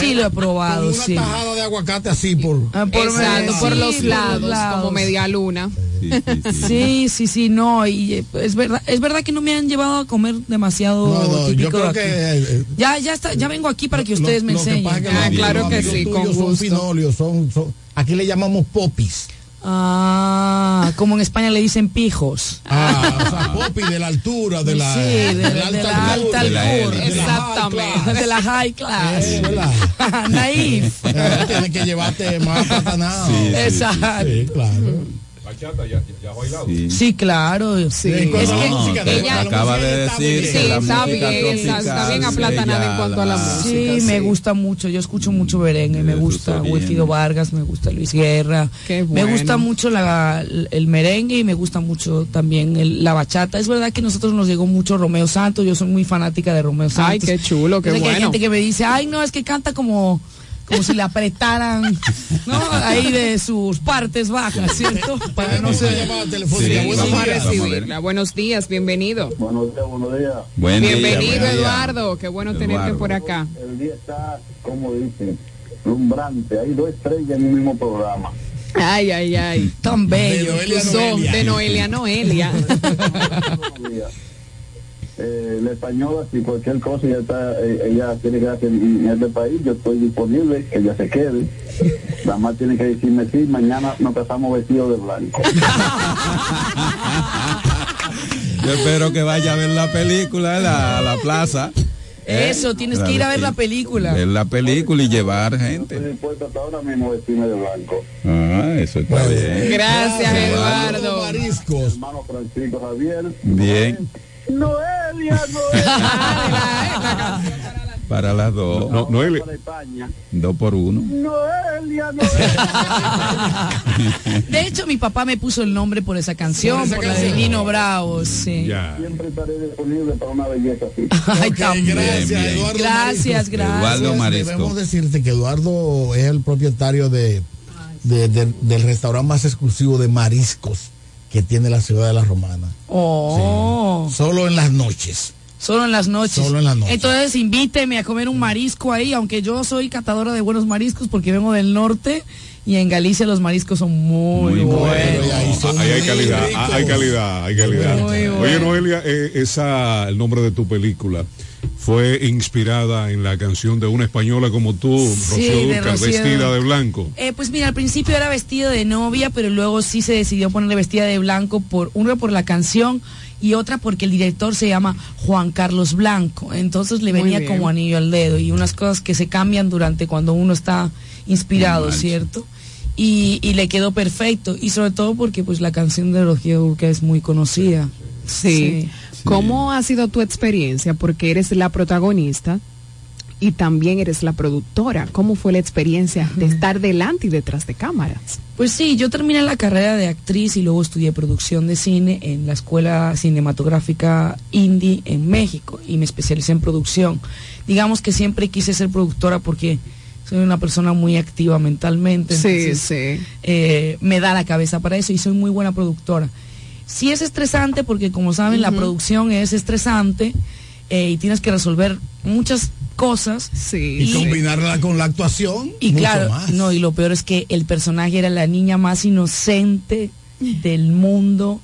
Sí lo he probado, Con una sí. tajada de aguacate así por... Ah, por Exacto, sí, por los por lados, como media luna. Sí, sí, sí. Sí, sí, sí, no, y eh, es verdad, es verdad que no me han llevado a comer demasiado No, no, yo típico creo de que... aquí. eh, Ya, ya está, ya vengo aquí para que lo- ustedes me lo que enseñen. pasa es que Ah, los- claro los que sí, con son gusto. finolios, son, son- aquí le llamamos popis. Ah, como en España le dicen pijos. Ah, o sea, popi de la altura, de la, Sí, de- de de la alta de la altura. la high Exactamente. class. De la high class. Eh. Naif. Eh, Tienes que llevarte más aplatanado. Sí, sí, Exacto. Sí, claro. Bachata, ya, ya, ya ha bailado. Sí. Sí, claro. Sí. Es que música, de- ella- acaba de está decir muy que Sí, la está música bien, está- está tropical, bien aplatanada en cuanto a la la- música. Sí, sí. me gusta mucho. Yo escucho mucho merengue, me gusta. Wilfrido Vargas, me gusta Luis Guerra. Me gusta mucho la, el merengue y me gusta mucho también el- la bachata. Es verdad que a nosotros nos llegó mucho Romeo Santos. Yo soy muy fanática de Romeo Santos. Ay, qué chulo, qué que hay gente que me dice, ay, no, es que canta como como si le apretaran, ¿no? Ahí de sus partes bajas, ¿cierto? Para no ser... llamada telefónica. Sí, Buenos Vamos a días. Buenos días, bienvenido. Buenos días, buenos días. Buen día, Bienvenido, día. Eduardo. Qué bueno tenerte Eduardo. por acá. El día está, como dicen, lumbrante. Hay dos estrellas en un mismo programa. Ay, ay, ay. Tan bello. De Noelia de Noelia Noelia. Eh, la española, si cualquier cosa ella, está, eh, ella tiene que hacer en este país, yo estoy disponible, que ella se quede. Nada más tiene que decirme sí, mañana nos casamos vestidos de blanco. Yo espero que vaya a ver la película a la, a la plaza. ¿eh? Eso, tienes que ir a ver la película. Ver la película y llevar gente. Estoy dispuesto hasta ahora mismo a vestirme de blanco. Ah, eso está bien. Gracias, Eduardo. Mariscos. Hermano Francisco Javier. Bien. Noelia, Noelia. Para las dos. No, Noelia. Dos por uno. Noelia, Noelia. De hecho, mi papá me puso el nombre por esa canción, Por esa por la de canción. Nino Bravo, sí. Ya. Siempre estaré disponible para una belleza así. Ay, Ok, tan gracias, bien. Eduardo Gracias, gracias. Eduardo Marisco. Debemos decirte que Eduardo es el propietario de, de- de- del restaurante más exclusivo de mariscos que tiene la ciudad de La Romana. Oh, Solo en las noches. solo en las noches. Solo en las noches. Entonces invíteme a comer un marisco ahí, aunque yo soy catadora de buenos mariscos porque vengo del norte y en Galicia los mariscos son muy, Muy buenos. Ahí hay muy calidad, ricos. ah, hay calidad, hay calidad. Muy Oye, bueno. Noelia, eh, esa, el nombre de tu película fue inspirada en la canción de una española como tú, Sí, Rocío de vestida de blanco. Eh, pues mira, al principio era vestido de novia, pero luego sí se decidió ponerle vestida de blanco por una por la canción y otra porque el director se llama Juan Carlos Blanco. Entonces le venía como anillo al dedo y unas cosas que se cambian durante cuando uno está inspirado, ¿cierto? Y, y le quedó perfecto y sobre todo porque pues la canción de Rocío Dúrcal es muy conocida. Sí. ¿Cómo ha sido tu experiencia? Porque eres la protagonista y también eres la productora. ¿Cómo fue la experiencia de estar delante y detrás de cámaras? Pues sí, yo terminé la carrera de actriz y luego estudié producción de cine en la Escuela Cinematográfica Indie en México y me especialicé en producción. Digamos que siempre quise ser productora porque soy una persona muy activa mentalmente. Sí, sí. eh, me da la cabeza para eso y soy muy buena productora. Sí es estresante porque como saben la producción es estresante eh, y tienes que resolver muchas cosas. Sí. Y combinarla con la actuación. Y mucho claro, más. no, y lo peor es que el personaje era la niña más inocente del mundo.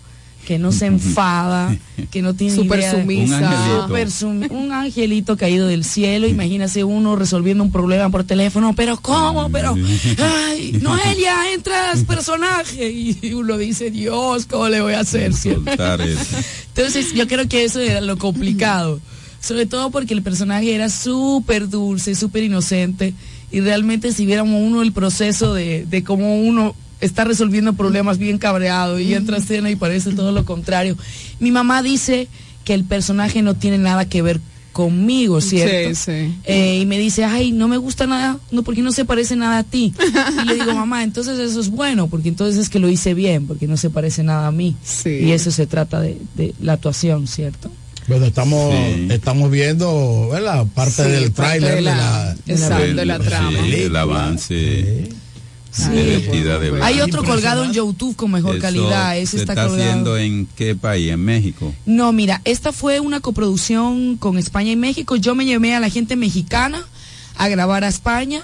Que no se enfada, que no tiene Súper idea de- sumisa. Un angelito. Súper sum- un angelito caído del cielo. Imagínase uno resolviendo un problema por teléfono, pero ¿cómo? Pero, ay, Noelia, entras personaje. Y uno dice, Dios, ¿cómo le voy a hacer? ¿cierto? Soltar eso. Entonces, yo creo que eso era lo complicado. Sobre todo porque el personaje era súper dulce, súper inocente. Y realmente si viéramos uno el proceso de, de cómo uno está resolviendo problemas bien cabreado y entra a escena y parece todo lo contrario. Mi mamá dice que el personaje no tiene nada que ver conmigo, ¿cierto? Sí, sí. Eh, y me dice, ay, no me gusta nada, no, porque no se parece nada a ti. Y le digo, mamá, entonces eso es bueno, porque entonces es que lo hice bien, porque no se parece nada a mí. Y eso se trata de, de la actuación, ¿cierto? Bueno, estamos, estamos viendo ¿verdad? parte Sí, del tráiler de de la- la, exacto, de la Sí, trama. el avance Sí. De vestida de Hay otro colgado en YouTube con mejor Eso calidad, ese se está, está colgado. haciendo en qué país? En México. No, mira, esta fue una coproducción con España y México. Yo me llevé a la gente mexicana a grabar a España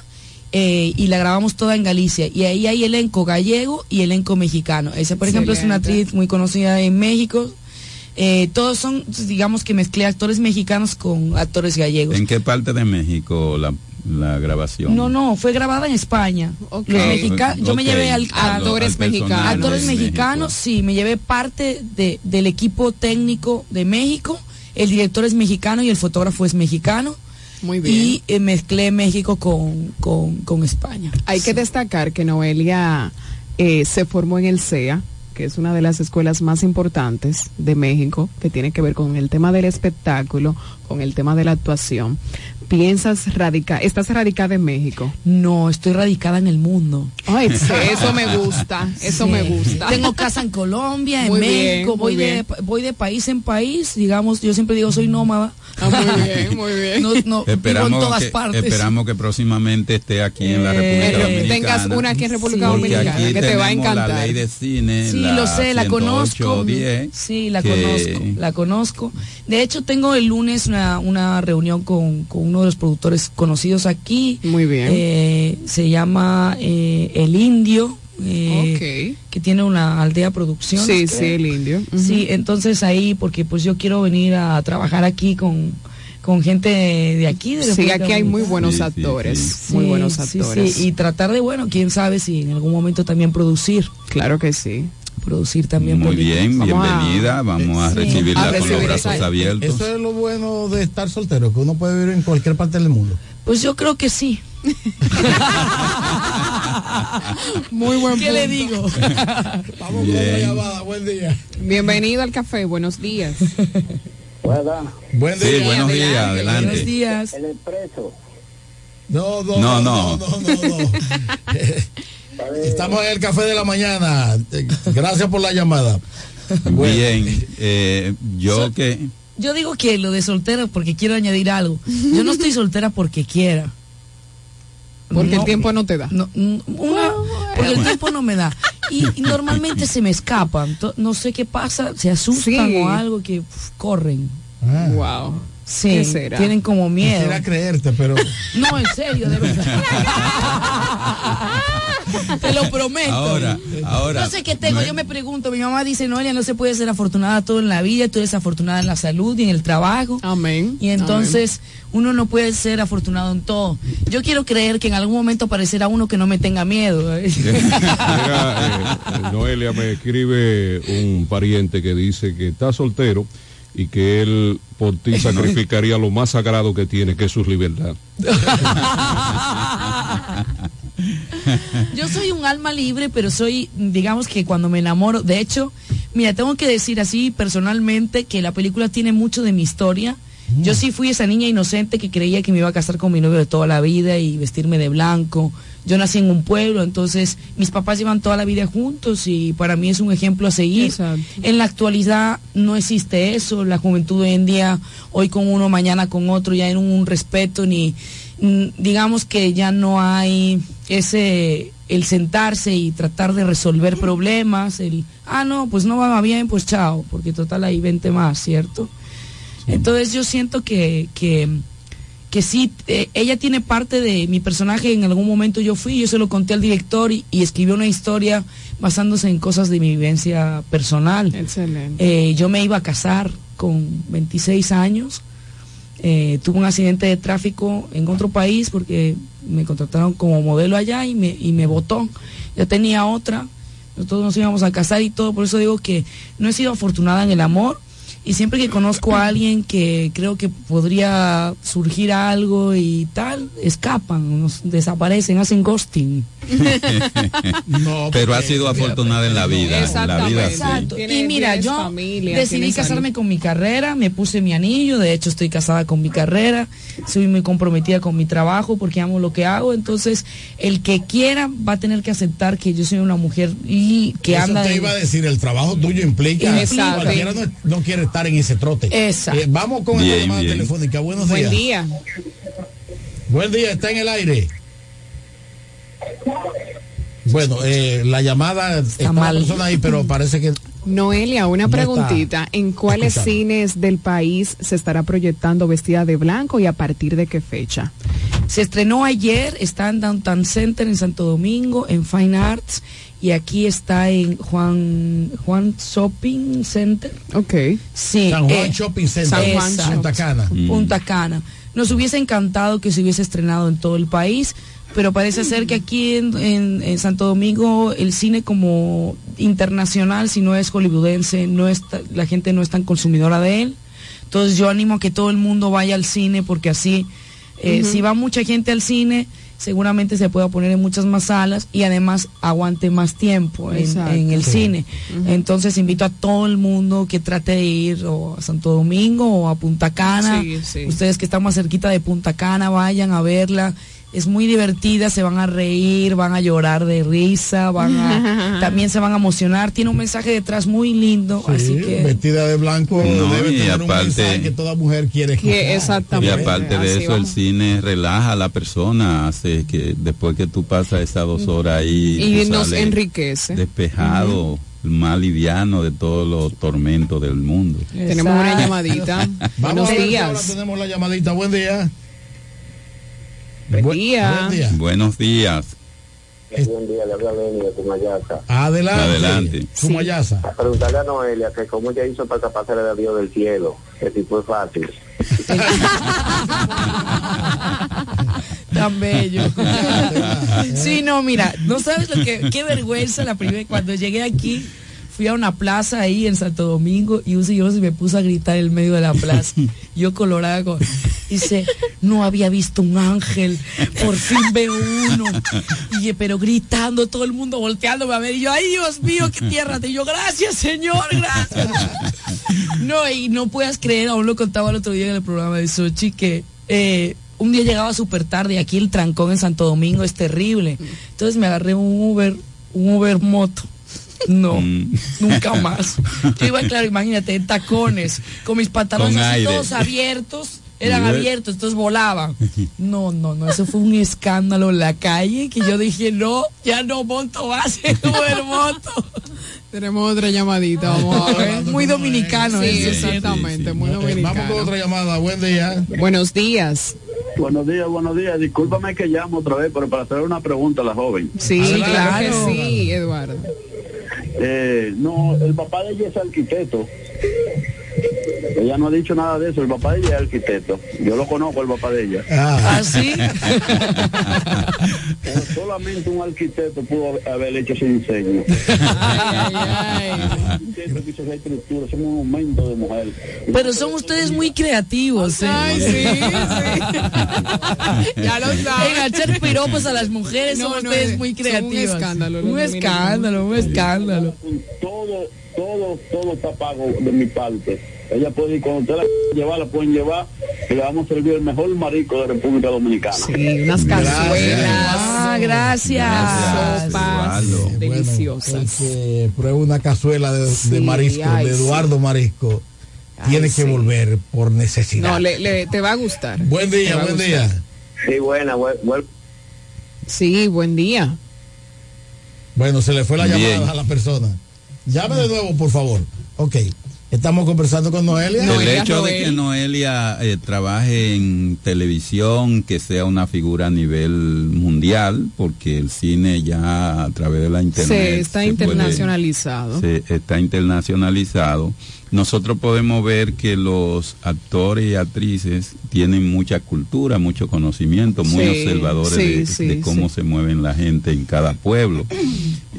eh, y la grabamos toda en Galicia. Y ahí hay elenco gallego y elenco mexicano. Esa, por ejemplo, es una actriz muy conocida en México. Eh, todos son, digamos que mezclé actores mexicanos con actores gallegos. ¿En qué parte de México la, la grabación? No, no, fue grabada en España. Los mexica- Yo me llevé al, a- Actores al mexicanos. Actores mexicanos, sí, me llevé parte de, del equipo técnico de México. El director es mexicano y el fotógrafo es mexicano. Muy bien. Y eh, mezclé México con, con, con España. Hay que destacar que Noelia eh, se formó en el CEA, que es una de las escuelas más importantes de México, que tiene que ver con el tema del espectáculo, con el tema de la actuación. ¿Piensas radicar, estás radicada en México? No, estoy radicada en el mundo. Ay, sí, eso me gusta, eso Sí. me gusta. Tengo casa en Colombia, en Muy México, voy, de, voy de país en país, digamos, yo siempre digo soy nómada. Ah, muy bien, muy bien. No, no, vivo en Esperamos todas que, partes. esperamos que próximamente esté aquí en la República Eh, Dominicana. tengas una aquí en República Porque Dominicana, aquí que te va a encantar. La ley de cine, Sí, la lo sé, la 108, conozco. 10, sí, la que- conozco, la conozco. De hecho, tengo el lunes una, una reunión con, con uno de los productores conocidos aquí. Muy bien. Eh, se llama eh, El Indio. eh, que tiene una aldea producción Sí, sí, el indio. sí entonces ahí porque pues yo quiero venir a trabajar aquí con con gente de aquí de Sí, aquí hay muy buenos Sí, actores, sí. muy buenos sí, actores. sí, y tratar de bueno quién sabe si en algún momento también producir claro que sí producir también Muy películas. bien, bienvenida. Vamos a Sí. recibirla A con recibir los brazos esa- abiertos. Eso es lo bueno de estar soltero, que uno puede vivir en cualquier parte del mundo. Pues yo creo que sí. Muy buen ¿Qué le punto. digo? Vamos Bien. con la llamada, buen día. Bienvenido al café, buenos días. Buen Sí, día. buenos días, adelante. Buenos días. El expreso. No, no, No, no, no. no, no, no. Estamos en el café de la mañana. Gracias por la llamada. Bien, eh, yo que Yo digo que lo de soltera porque quiero añadir algo. Yo no estoy soltera porque quiera. Porque el tiempo no te da. No, una, porque el tiempo no me da. Y, y normalmente se me escapan. No sé qué pasa, se asustan Sí. o algo que uf, corren. Wow. Sí, ¿Qué será? tienen como miedo. Quisiera creerte, pero No, en serio, de verdad. Te lo prometo. Ahora, ahora. No sé qué tengo, yo me pregunto, mi mamá dice, Noelia, no se puede ser afortunada todo en la vida, tú eres afortunada en la salud y en el trabajo. Amén. Y entonces uno no puede ser afortunado en todo. Yo quiero creer que en algún momento aparecerá uno que no me tenga miedo. Mira, eh, Noelia me escribe un pariente que dice que está soltero y que él por ti sacrificaría lo más sagrado que tiene, que es su libertad. Yo soy un alma libre, pero soy, digamos que cuando me enamoro, de hecho, mira, tengo que decir así personalmente que la película tiene mucho de mi historia. Yo sí fui esa niña inocente que creía que me iba a casar con mi novio de toda la vida y vestirme de blanco. Yo nací en un pueblo, entonces mis papás llevan toda la vida juntos y para mí es un ejemplo a seguir. Exacto. En la actualidad no existe eso, la juventud hoy en día, hoy con uno, mañana con otro, ya en un respeto ni, mm, digamos que ya no hay ese, el sentarse y tratar de resolver problemas, el, ah, no, pues no va bien, pues chao, porque total hay 20 más, ¿cierto? Entonces yo siento que, que que sí, eh, ella tiene parte de mi personaje, en algún momento yo fui, yo se lo conté al director y, y escribió una historia basándose en cosas de mi vivencia personal. Excelente. Eh, yo me iba a casar con 26 años, eh, tuve un accidente de tráfico en otro país porque me contrataron como modelo allá y me, y me votó. Ya tenía otra, nosotros nos íbamos a casar y todo, por eso digo que no he sido afortunada en el amor y siempre que conozco a alguien que creo que podría surgir algo y tal, escapan, nos desaparecen, hacen ghosting. Pero ha sido afortunada en la vida. En la vida sí. Exacto. Y mira, yo familia, decidí casarme con mi carrera, me puse mi anillo, de hecho estoy casada con mi carrera, soy muy comprometida con mi trabajo porque amo lo que hago, entonces el que quiera va a tener que aceptar que yo soy una mujer y que Eso anda te en- iba a decir, el trabajo tuyo implica. Exacto. Cualquiera no, no quiere estar en ese trote. Exacto. Eh, vamos con Bien, la llamada bien. telefónica. Buenos Buen días. día. Buen día, está en el aire. Bueno, eh, la llamada está mal. la persona ahí, pero parece que Noelia, una No preguntita. ¿En cuáles escuchando. cines del país se estará proyectando vestida de blanco y a partir de qué fecha? Se estrenó ayer, está en Downtown Center en Santo Domingo, en Fine Arts, y aquí está en Juan Juan Shopping Center. Ok. Sí. San Juan eh, Shopping Center, San Juan Punta. Cana. Punta Cana. Nos hubiese encantado que se hubiese estrenado en todo el país, pero parece ser que aquí en, en- en Santo Domingo el cine como internacional, si no es hollywoodense, no está, la gente no es tan consumidora de él. Entonces yo animo a que todo el mundo vaya al cine porque así, eh, si va mucha gente al cine, seguramente se pueda poner en muchas más salas y además aguante más tiempo en, el Sí. cine. Entonces invito a todo el mundo que trate de ir o a Santo Domingo o a Punta Cana. Sí, sí. Ustedes que están más cerquita de Punta Cana, vayan a verla. Es muy divertida, se van a reír, van a llorar de risa, van a, también se van a emocionar. Tiene un mensaje detrás muy lindo, así Sí, que vestida de blanco No, debe y tener un aparte- mensaje que toda mujer quiere escuchar. Y aparte de así eso, el cine relaja a la persona, hace que después que tú pasas esas dos horas ahí, Y nos enriquece. despejado, más liviano de todos los tormentos del mundo. Tenemos una llamadita. Vamos Buenos ahora días. tenemos la llamadita. Buen día. Buen Bu- día. Buen día. Buenos días. Buen día, le habla Lenny de Tumayasa. Adelante. Adelante. Sumayasa. A preguntarle a Noelia que cómo ella hizo para escaparse de Dios del cielo, que si fue fácil. tan bello. sí, no, mira, no sabes lo que, qué vergüenza la primera, cuando llegué aquí, fui a una plaza ahí en Santo Domingo y un señor se me puso a gritar en el medio de la plaza. Yo colorada con, dice, no había visto un ángel, por fin veo uno. Y pero gritando, todo el mundo volteándome a ver, y yo, ay Dios mío, qué tierra. Y yo, gracias Señor, gracias. No, y no puedas creer, aún lo contaba el otro día en el programa de Sochi, que eh, un día llegaba súper tarde y aquí el trancón en Santo Domingo es terrible. Entonces me agarré un Uber, un Uber moto. No, nunca más. Yo iba, claro, imagínate, en tacones, con mis pantalones Con así aire. todos abiertos, eran abiertos, entonces volaban. No, no, no, eso fue un escándalo en la calle que yo dije, no, ya no monto más en Uber moto. Tenemos otra llamadita, vamos a ver. Muy dominicano, Sí, eso, exactamente, muy dominicano. Vamos con otra llamada. Buen día. Buenos días. Buenos días, buenos días. Discúlpame que llamo otra vez, pero para hacer una pregunta a la joven. Sí, Adelante. claro que sí, Eduardo. Eh, no, el papá de ella es arquitecto. Ella no ha dicho nada de eso. El papá de ella es arquitecto. Yo lo conozco, el papá de ella. ¿Ah, sí? Pero solamente un arquitecto pudo haber hecho ese diseño. Un de mujer. Pero son ustedes muy creativos, ¿eh? Ay, sí, sí. ya lo saben. En hacer piropos a las mujeres No, son no, ustedes es- muy son un creativos. escándalo, Un escándalo, un escándalo. Todo, todo, todo está pago de mi parte. Ella puede ir cuando usted la llevar, la pueden llevar y le vamos a servir el mejor marico de República Dominicana. Sí, unas cazuelas. Ah, gracias. Sopas deliciosas. El que prueba una cazuela de, de Sí, marisco, ay, de sí. Eduardo Marisco, Ay, tiene sí. que volver por necesidad. No, le, le- te va a gustar. Buen día, buen gustar. día. Sí, buena, buen, buen- Sí, buen día. Bueno, se le fue la Bien. llamada a la persona. Llame de nuevo, por favor. Ok. Estamos conversando con Noelia. el hecho de que Noelia eh, trabaje en televisión, que sea una figura a nivel mundial, porque el cine ya a través de la internet Se está internacionalizado. se está internacionalizado. Nosotros podemos ver que los actores y actrices tienen mucha cultura, mucho conocimiento, muy Sí, observadores sí, de, sí, de cómo se mueven la gente en cada pueblo.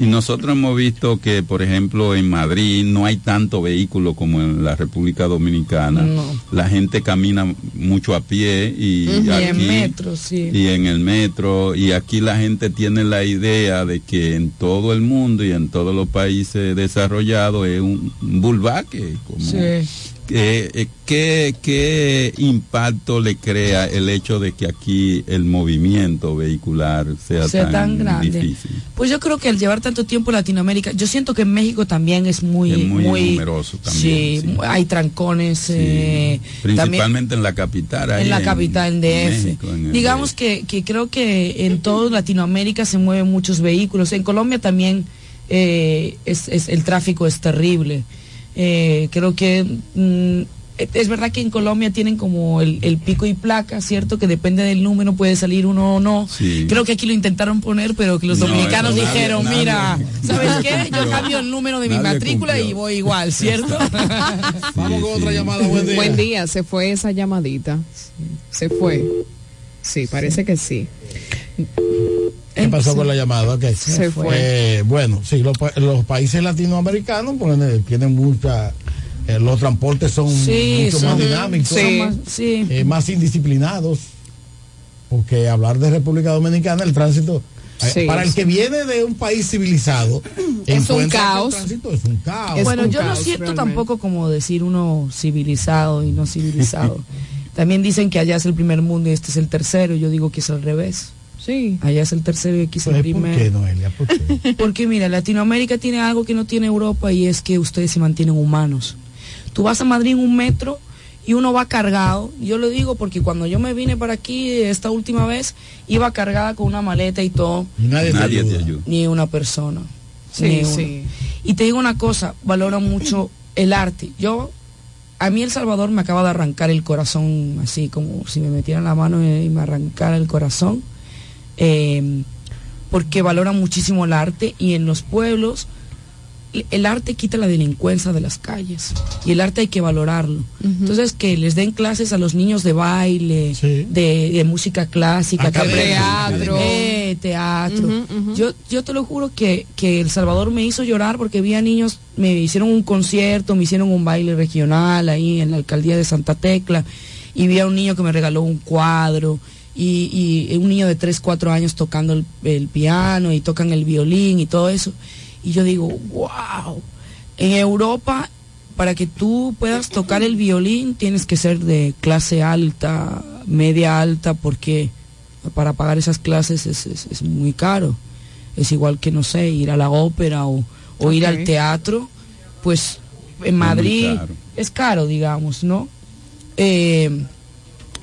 Y nosotros hemos visto que, por ejemplo, en Madrid no hay tanto vehículo como en la República Dominicana. No. La gente camina mucho a pie y, en metro, sí. y en el metro y aquí la gente tiene la idea de que en todo el mundo y en todos los países desarrollados es un un bulbaque como Sí. eh, eh, ¿qué, qué impacto le crea el hecho de que aquí el movimiento vehicular sea, sea tan, tan grande. difícil Pues yo creo que al llevar tanto tiempo en Latinoamérica, yo siento que en México también es muy, Es muy numeroso también, Sí, hay trancones. eh, también principalmente en la capital ahí en la capital, en DF. México, en Digamos que, que creo que en toda Latinoamérica se mueven muchos vehículos. En Colombia también eh, es, es- el tráfico es terrible. Eh, creo que mm, es verdad que en Colombia tienen como el, el pico y placa, ¿cierto? Que depende del número puede salir uno o no. Sí. Creo que aquí lo intentaron poner, pero que los No, dominicanos nadie- dijeron, nadie- mira, ¿sabes qué? Yo cambio el número de mi matrícula cumplió. y voy igual, ¿cierto? Vamos con otra llamada, buen día. Buen día, se fue esa llamadita. Se fue. Sí, parece que sí. ¿Qué pasó con la llamada? Ok. Se fue. Eh, bueno, sí, los, pa- los países latinoamericanos pues, eh, tienen mucha... eh, los transportes son Sí, mucho son- más dinámicos, son más- sí. eh, más indisciplinados. Porque hablar de República Dominicana, el tránsito... eh, Sí, para el que viene de un país civilizado, Es un caos. El tránsito es un caos. Es bueno, un yo no siento realmente. tampoco como decir uno civilizado y no civilizado. También dicen que allá es el primer mundo y este es el tercero. Yo digo que es al revés. Sí. Allá es el tercero y aquí es el Pues, ¿Por primero. qué, Noelia? ¿Por qué? Porque mira, Latinoamérica tiene algo que no tiene Europa y es que ustedes se mantienen humanos. Tú vas a Madrid en un metro y uno va cargado. Yo lo digo porque cuando yo me vine para aquí esta última vez, iba cargada con una maleta y todo. Y nadie, nadie te te ayuda. Ni una persona. Sí, Ni una. sí. Y te digo una cosa, valoro mucho el arte. Yo, a mí El Salvador me acaba de arrancar el corazón, así como si me metieran la mano y me arrancara el corazón, eh, porque valora muchísimo el arte y en los pueblos el- arte quita la delincuencia de las calles y el arte hay que valorarlo. Entonces que les den clases a los niños de baile, Sí. de, de música clásica, que Academia. Teatro. Eh. Yo, yo te lo juro que, que El Salvador me hizo llorar porque vi a niños, me hicieron un concierto, me hicieron un baile regional ahí en la alcaldía de Santa Tecla y vi a un niño que me regaló un cuadro y, y un niño de 3, 4 años tocando el, el piano y tocan el violín y todo eso. Y yo digo, wow, en Europa para que tú puedas tocar el violín tienes que ser de clase alta, media alta, porque para pagar esas clases es, es- es muy caro. Es igual que, no sé, ir a la ópera o, o ir al teatro, pues en Madrid caro. es caro, digamos, ¿no? Eh,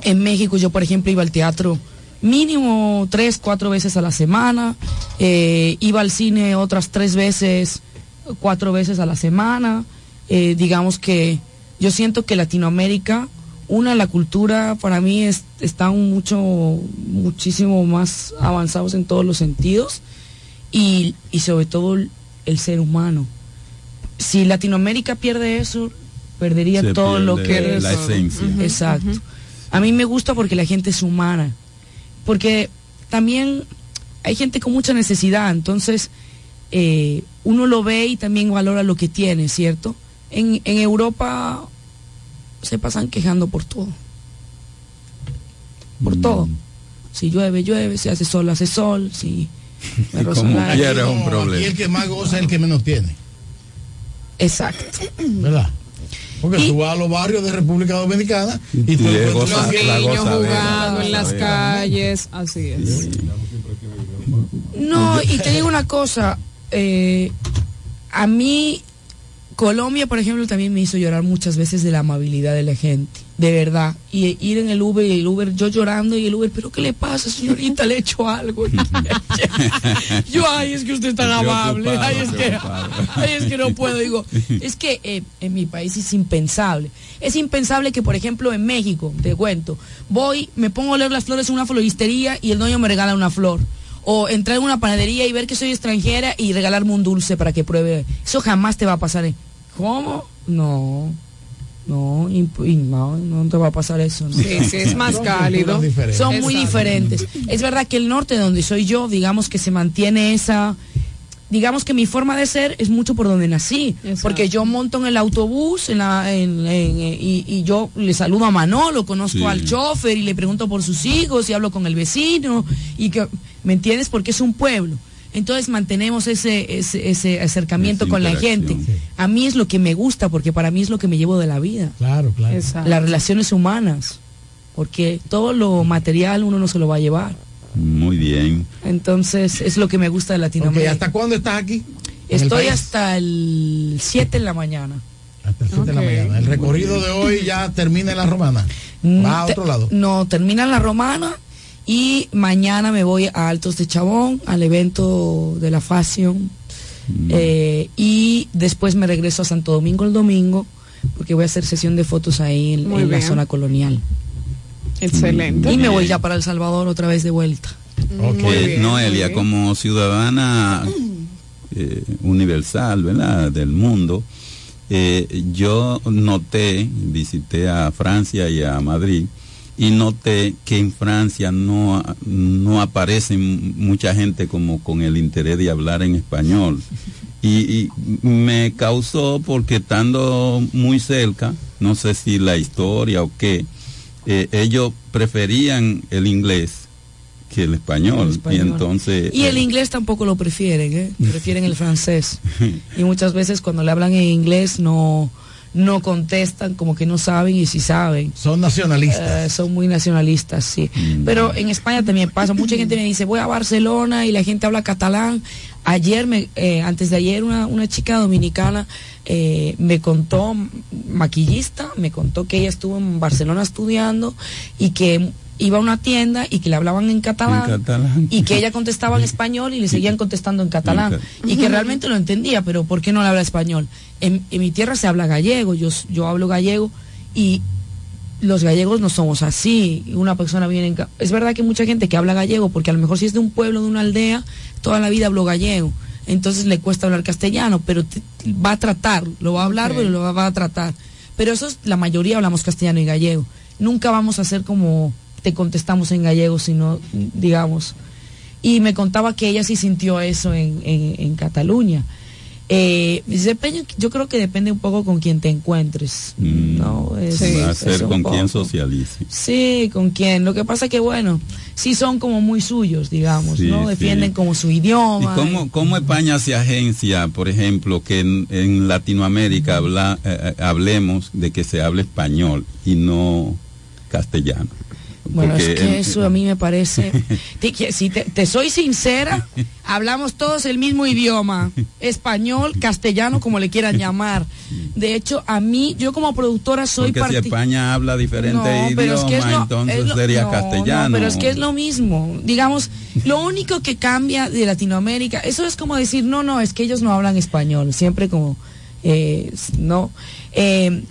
en México yo, por ejemplo, iba al teatro mínimo tres, cuatro veces a la semana, eh, iba al cine otras tres veces, cuatro veces a la semana. Eh, digamos que yo siento que Latinoamérica, una, la cultura para mí es, están mucho, muchísimo más avanzados en todos los sentidos y, y sobre todo el, el ser humano. Si Latinoamérica pierde eso, perdería Se todo lo que es la esencia. Exacto. A mí me gusta porque la gente es humana. Porque también hay gente con mucha necesidad, entonces eh, uno lo ve y también valora lo que tiene, ¿cierto? En, en Europa se pasan quejando por todo. Por Mm. todo. Si llueve, llueve, si hace sol, hace sol, si... me como la- quiera es un problema. Aquí el que más goza es el que menos tiene, Exacto. ¿verdad? Porque Y- tú vas a los barrios de República Dominicana y, Y tú encuentras Los niños jugando en las calles, así es. No, y te digo una cosa, eh, a mí Colombia, por ejemplo, también me hizo llorar muchas veces de la amabilidad de la gente, de verdad. Y ir en el Uber y el Uber, yo llorando y el Uber, pero ¿qué le pasa, señorita? Le he hecho algo. yo, ay, es que usted es tan amable. Ay, es que, ay, es que no puedo. Digo, es que eh, en mi país es impensable. Es impensable que, por ejemplo, en México, te cuento, voy, me pongo a leer las flores en una floristería y el dueño me regala una flor o entrar en una panadería y ver que soy extranjera y regalarme un dulce para que pruebe. Eso jamás te va a pasar. ¿Cómo? No. No, no, no te va a pasar eso. ¿no? Sí, sí, es más cálido. Son muy diferentes. Es verdad que el norte, donde soy yo, digamos que se mantiene esa, digamos que mi forma de ser es mucho por donde nací, porque yo monto en el autobús en la, en, en, y, y, yo le saludo a Manolo, conozco Sí. al chofer y le pregunto por sus hijos y hablo con el vecino y que, ¿me entiendes? Porque es un pueblo. Entonces mantenemos ese, ese, ese acercamiento Esa con la gente. A mí es lo que me gusta, porque para mí es lo que me llevo de la vida. Claro, claro. Las relaciones humanas, porque todo lo material uno no se lo va a llevar. Muy bien. Entonces es lo que me gusta de Latinoamérica. ¿Hasta cuándo estás aquí? ¿En el Estoy hasta el 7 de la mañana. Hasta el siete de la mañana. El recorrido de hoy ya termina en la romana. Va a otro lado. No, termina en la romana y mañana me voy a Altos de Chabón, al evento de la Fashion. Eh, y después me regreso a Santo Domingo el domingo porque voy a hacer sesión de fotos ahí en, la zona colonial. Excelente. Y me voy ya para El Salvador otra vez de vuelta. Eh, Noelia, como ciudadana eh, universal, ¿verdad? Del mundo, eh, yo noté, visité a Francia y a Madrid, y noté que en Francia no, no aparece mucha gente como con el interés de hablar en español. Y, y me causó porque estando muy cerca, no sé si la historia o qué, eh, ellos preferían el inglés que el español. El español. Y entonces... Y el inglés tampoco lo prefieren, ¿eh? prefieren el francés. Y muchas veces cuando le hablan en inglés no, no contestan, como que no saben y si saben. Son nacionalistas. Eh, son muy nacionalistas, sí. Pero en España también pasa. Mucha gente me dice, voy a Barcelona y la gente habla catalán. Ayer, me, eh, antes de ayer, una, una chica dominicana eh, me contó, maquillista, me contó que ella estuvo en Barcelona estudiando y que iba a una tienda y que le hablaban en catalán, En catalán. y que ella contestaba en español y le seguían contestando en catalán y que realmente lo entendía, pero ¿por qué no le habla español? En, en mi tierra se habla gallego, yo, yo hablo gallego y los gallegos no somos así. Una persona viene en Es verdad que mucha gente que habla gallego, porque a lo mejor si es de un pueblo, de una aldea, toda la vida habló gallego. Entonces le cuesta hablar castellano, pero te- va a tratar, lo va a hablar, pero lo va, va a tratar. Pero eso es, la mayoría hablamos castellano y gallego. Nunca vamos a hacer como te contestamos en gallego, sino, digamos. Y me contaba que ella sí sintió eso en, en, en Cataluña. Eh, depende- yo creo que depende un poco con quien te encuentres. No, es- Mm. va a es ser con quien socialice. Sí, con quién. Lo que pasa que, bueno, sí son como muy suyos, digamos, Sí, ¿no? sí. Defienden como su ¿Y idioma. cómo, cómo España se agencia, por ejemplo, que en, en Latinoamérica habla, eh, eh, hablemos de que se hable español y no castellano? Bueno, Porque es que en- eso a mí me parece. Si te, te soy sincera, hablamos todos el mismo idioma, español, castellano, como le quieran llamar. De hecho, a mí, yo como productora soy porque si parti- España habla diferente No, pero es idioma, que es lo- entonces lo- sería no, castellano. no, pero es que es lo mismo. Digamos, lo único que cambia de Latinoamérica, eso es como decir, no, no, es que ellos no hablan español, siempre como, eh, no. Eh,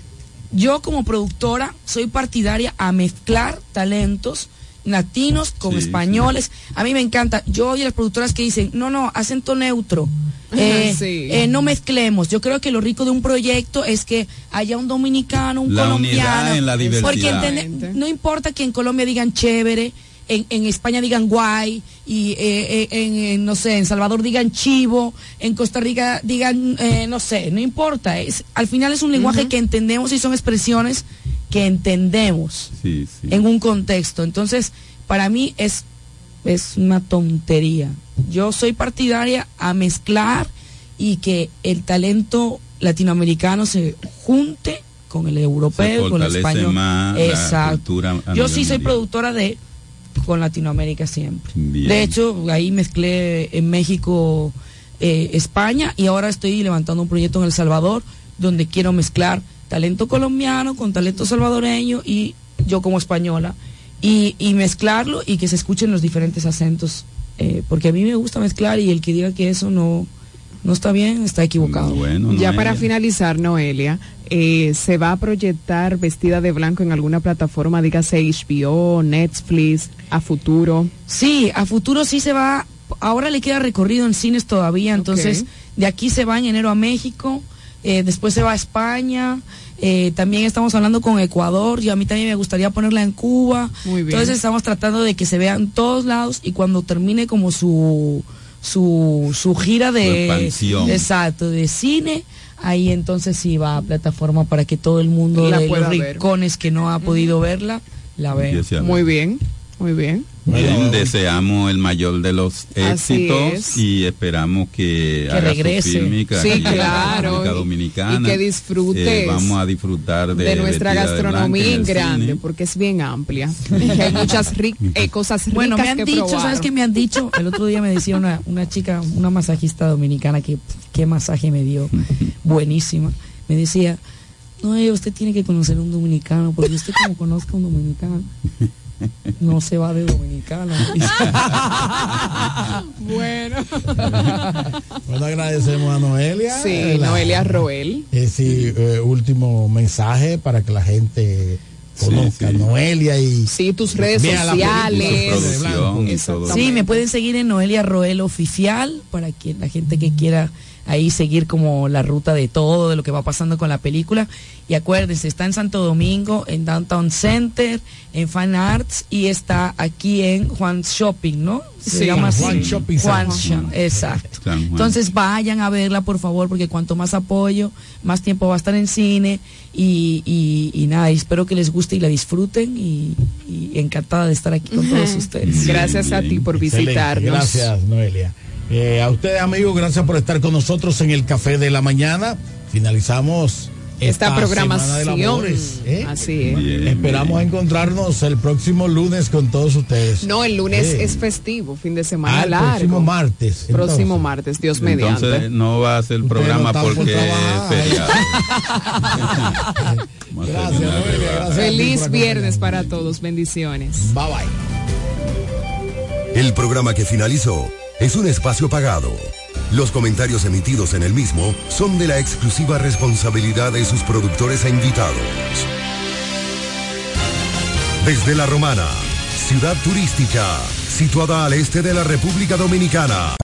yo como productora soy partidaria a mezclar talentos latinos con Sí, españoles. A mí me encanta. Yo odio a las productoras que dicen, no, no, acento neutro. Eh, Sí. eh, no mezclemos. Yo creo que lo rico de un proyecto es que haya un dominicano, un La colombiano. unidad en la diversidad. Porque entende- no importa que en Colombia digan chévere, en, en España digan guay, y eh, eh, en, en, no sé, en Salvador digan chivo, en Costa Rica digan, eh, no sé, no importa. Es, al final es un lenguaje que entendemos y son expresiones que entendemos Sí, sí. en un contexto. Entonces, para mí es, es una tontería. Yo soy partidaria a mezclar y que el talento latinoamericano se junte con el europeo, Se con el español. más la Exacto. cultura a Yo sí soy productora de con Latinoamérica siempre. Bien. De hecho, ahí mezclé en México, eh, España y ahora estoy levantando un proyecto en El Salvador donde quiero mezclar talento colombiano con talento salvadoreño y yo como española y, y mezclarlo y que se escuchen los diferentes acentos eh, porque a mí me gusta mezclar y el que diga que eso no no está bien está equivocado ya para finalizar, Noelia, eh, ¿se va a proyectar vestida de blanco en alguna plataforma, dígase HBO, Netflix, a futuro? Sí, a futuro sí se va. Ahora le queda recorrido en cines todavía, entonces de aquí se va en enero a México, eh, después se va a España. eh, también estamos hablando con Ecuador y a mí también me gustaría ponerla en Cuba. Muy bien. Entonces estamos tratando de que se vea en todos lados y cuando termine como su su, su gira Su de expansión. exacto de cine ahí entonces sí va a plataforma para que todo el mundo La de los ver. rincones que no ha podido verla la vea. Muy bien, muy bien. Bien, deseamos el mayor de los éxitos es. y esperamos que, haga su regrese. fílmica Sí, la claro, Dominicana. y que disfrutes Eh, vamos a disfrutar de, de, nuestra de gastronomía en grande, cine. porque es bien amplia. Y hay muchas ric- eh, cosas ricas Bueno, me han que dicho, probar. ¿sabes qué me han dicho? El otro día me decía una, una chica, una masajista dominicana, que qué masaje me dio, buenísima. Me decía, no, eh, usted tiene que conocer un dominicano, porque usted como conozca un dominicano, no se va de dominicano. bueno. Bueno, agradecemos a Noelia. Sí, la- Noelia Roel. Eh, sí, eh, último mensaje para que la gente conozca Noelia y sí, tus redes sociales. Sí, me pueden seguir en Noelia Roel Oficial, para que la gente que quiera ahí seguir como la ruta de todo, de lo que va pasando con la película. Y acuérdense, está en Santo Domingo, en Downtown Center, en Fine Arts y está aquí en Juan Shopping, ¿no? Se Sí, llama así. Juan Shopping Juan exacto. San Juan. Entonces vayan a verla, por favor, porque cuanto más apoyo, más tiempo va a estar en cine y, y, y nada, espero que les guste y la disfruten y, y encantada de estar aquí con todos ustedes. Gracias a ti por Excelente, visitarnos. Gracias, Noelia. Eh, a ustedes, amigos, gracias por estar con nosotros en el Café de la Mañana. Finalizamos Esta semana de programación. labores, ¿eh? Así es. Esperamos encontrarnos el próximo lunes con todos ustedes. No, el lunes Sí. es festivo, fin de semana Ah, el largo. próximo martes. Próximo martes, Dios Entonces mediante. no va a hacer el programa porque una rebaja. Feliz viernes para todos, bendiciones. Bye bye. El programa que finalizó es un espacio pagado. Los comentarios emitidos en el mismo son de la exclusiva responsabilidad de sus productores e invitados. Desde La Romana, ciudad turística, situada al este de la República Dominicana.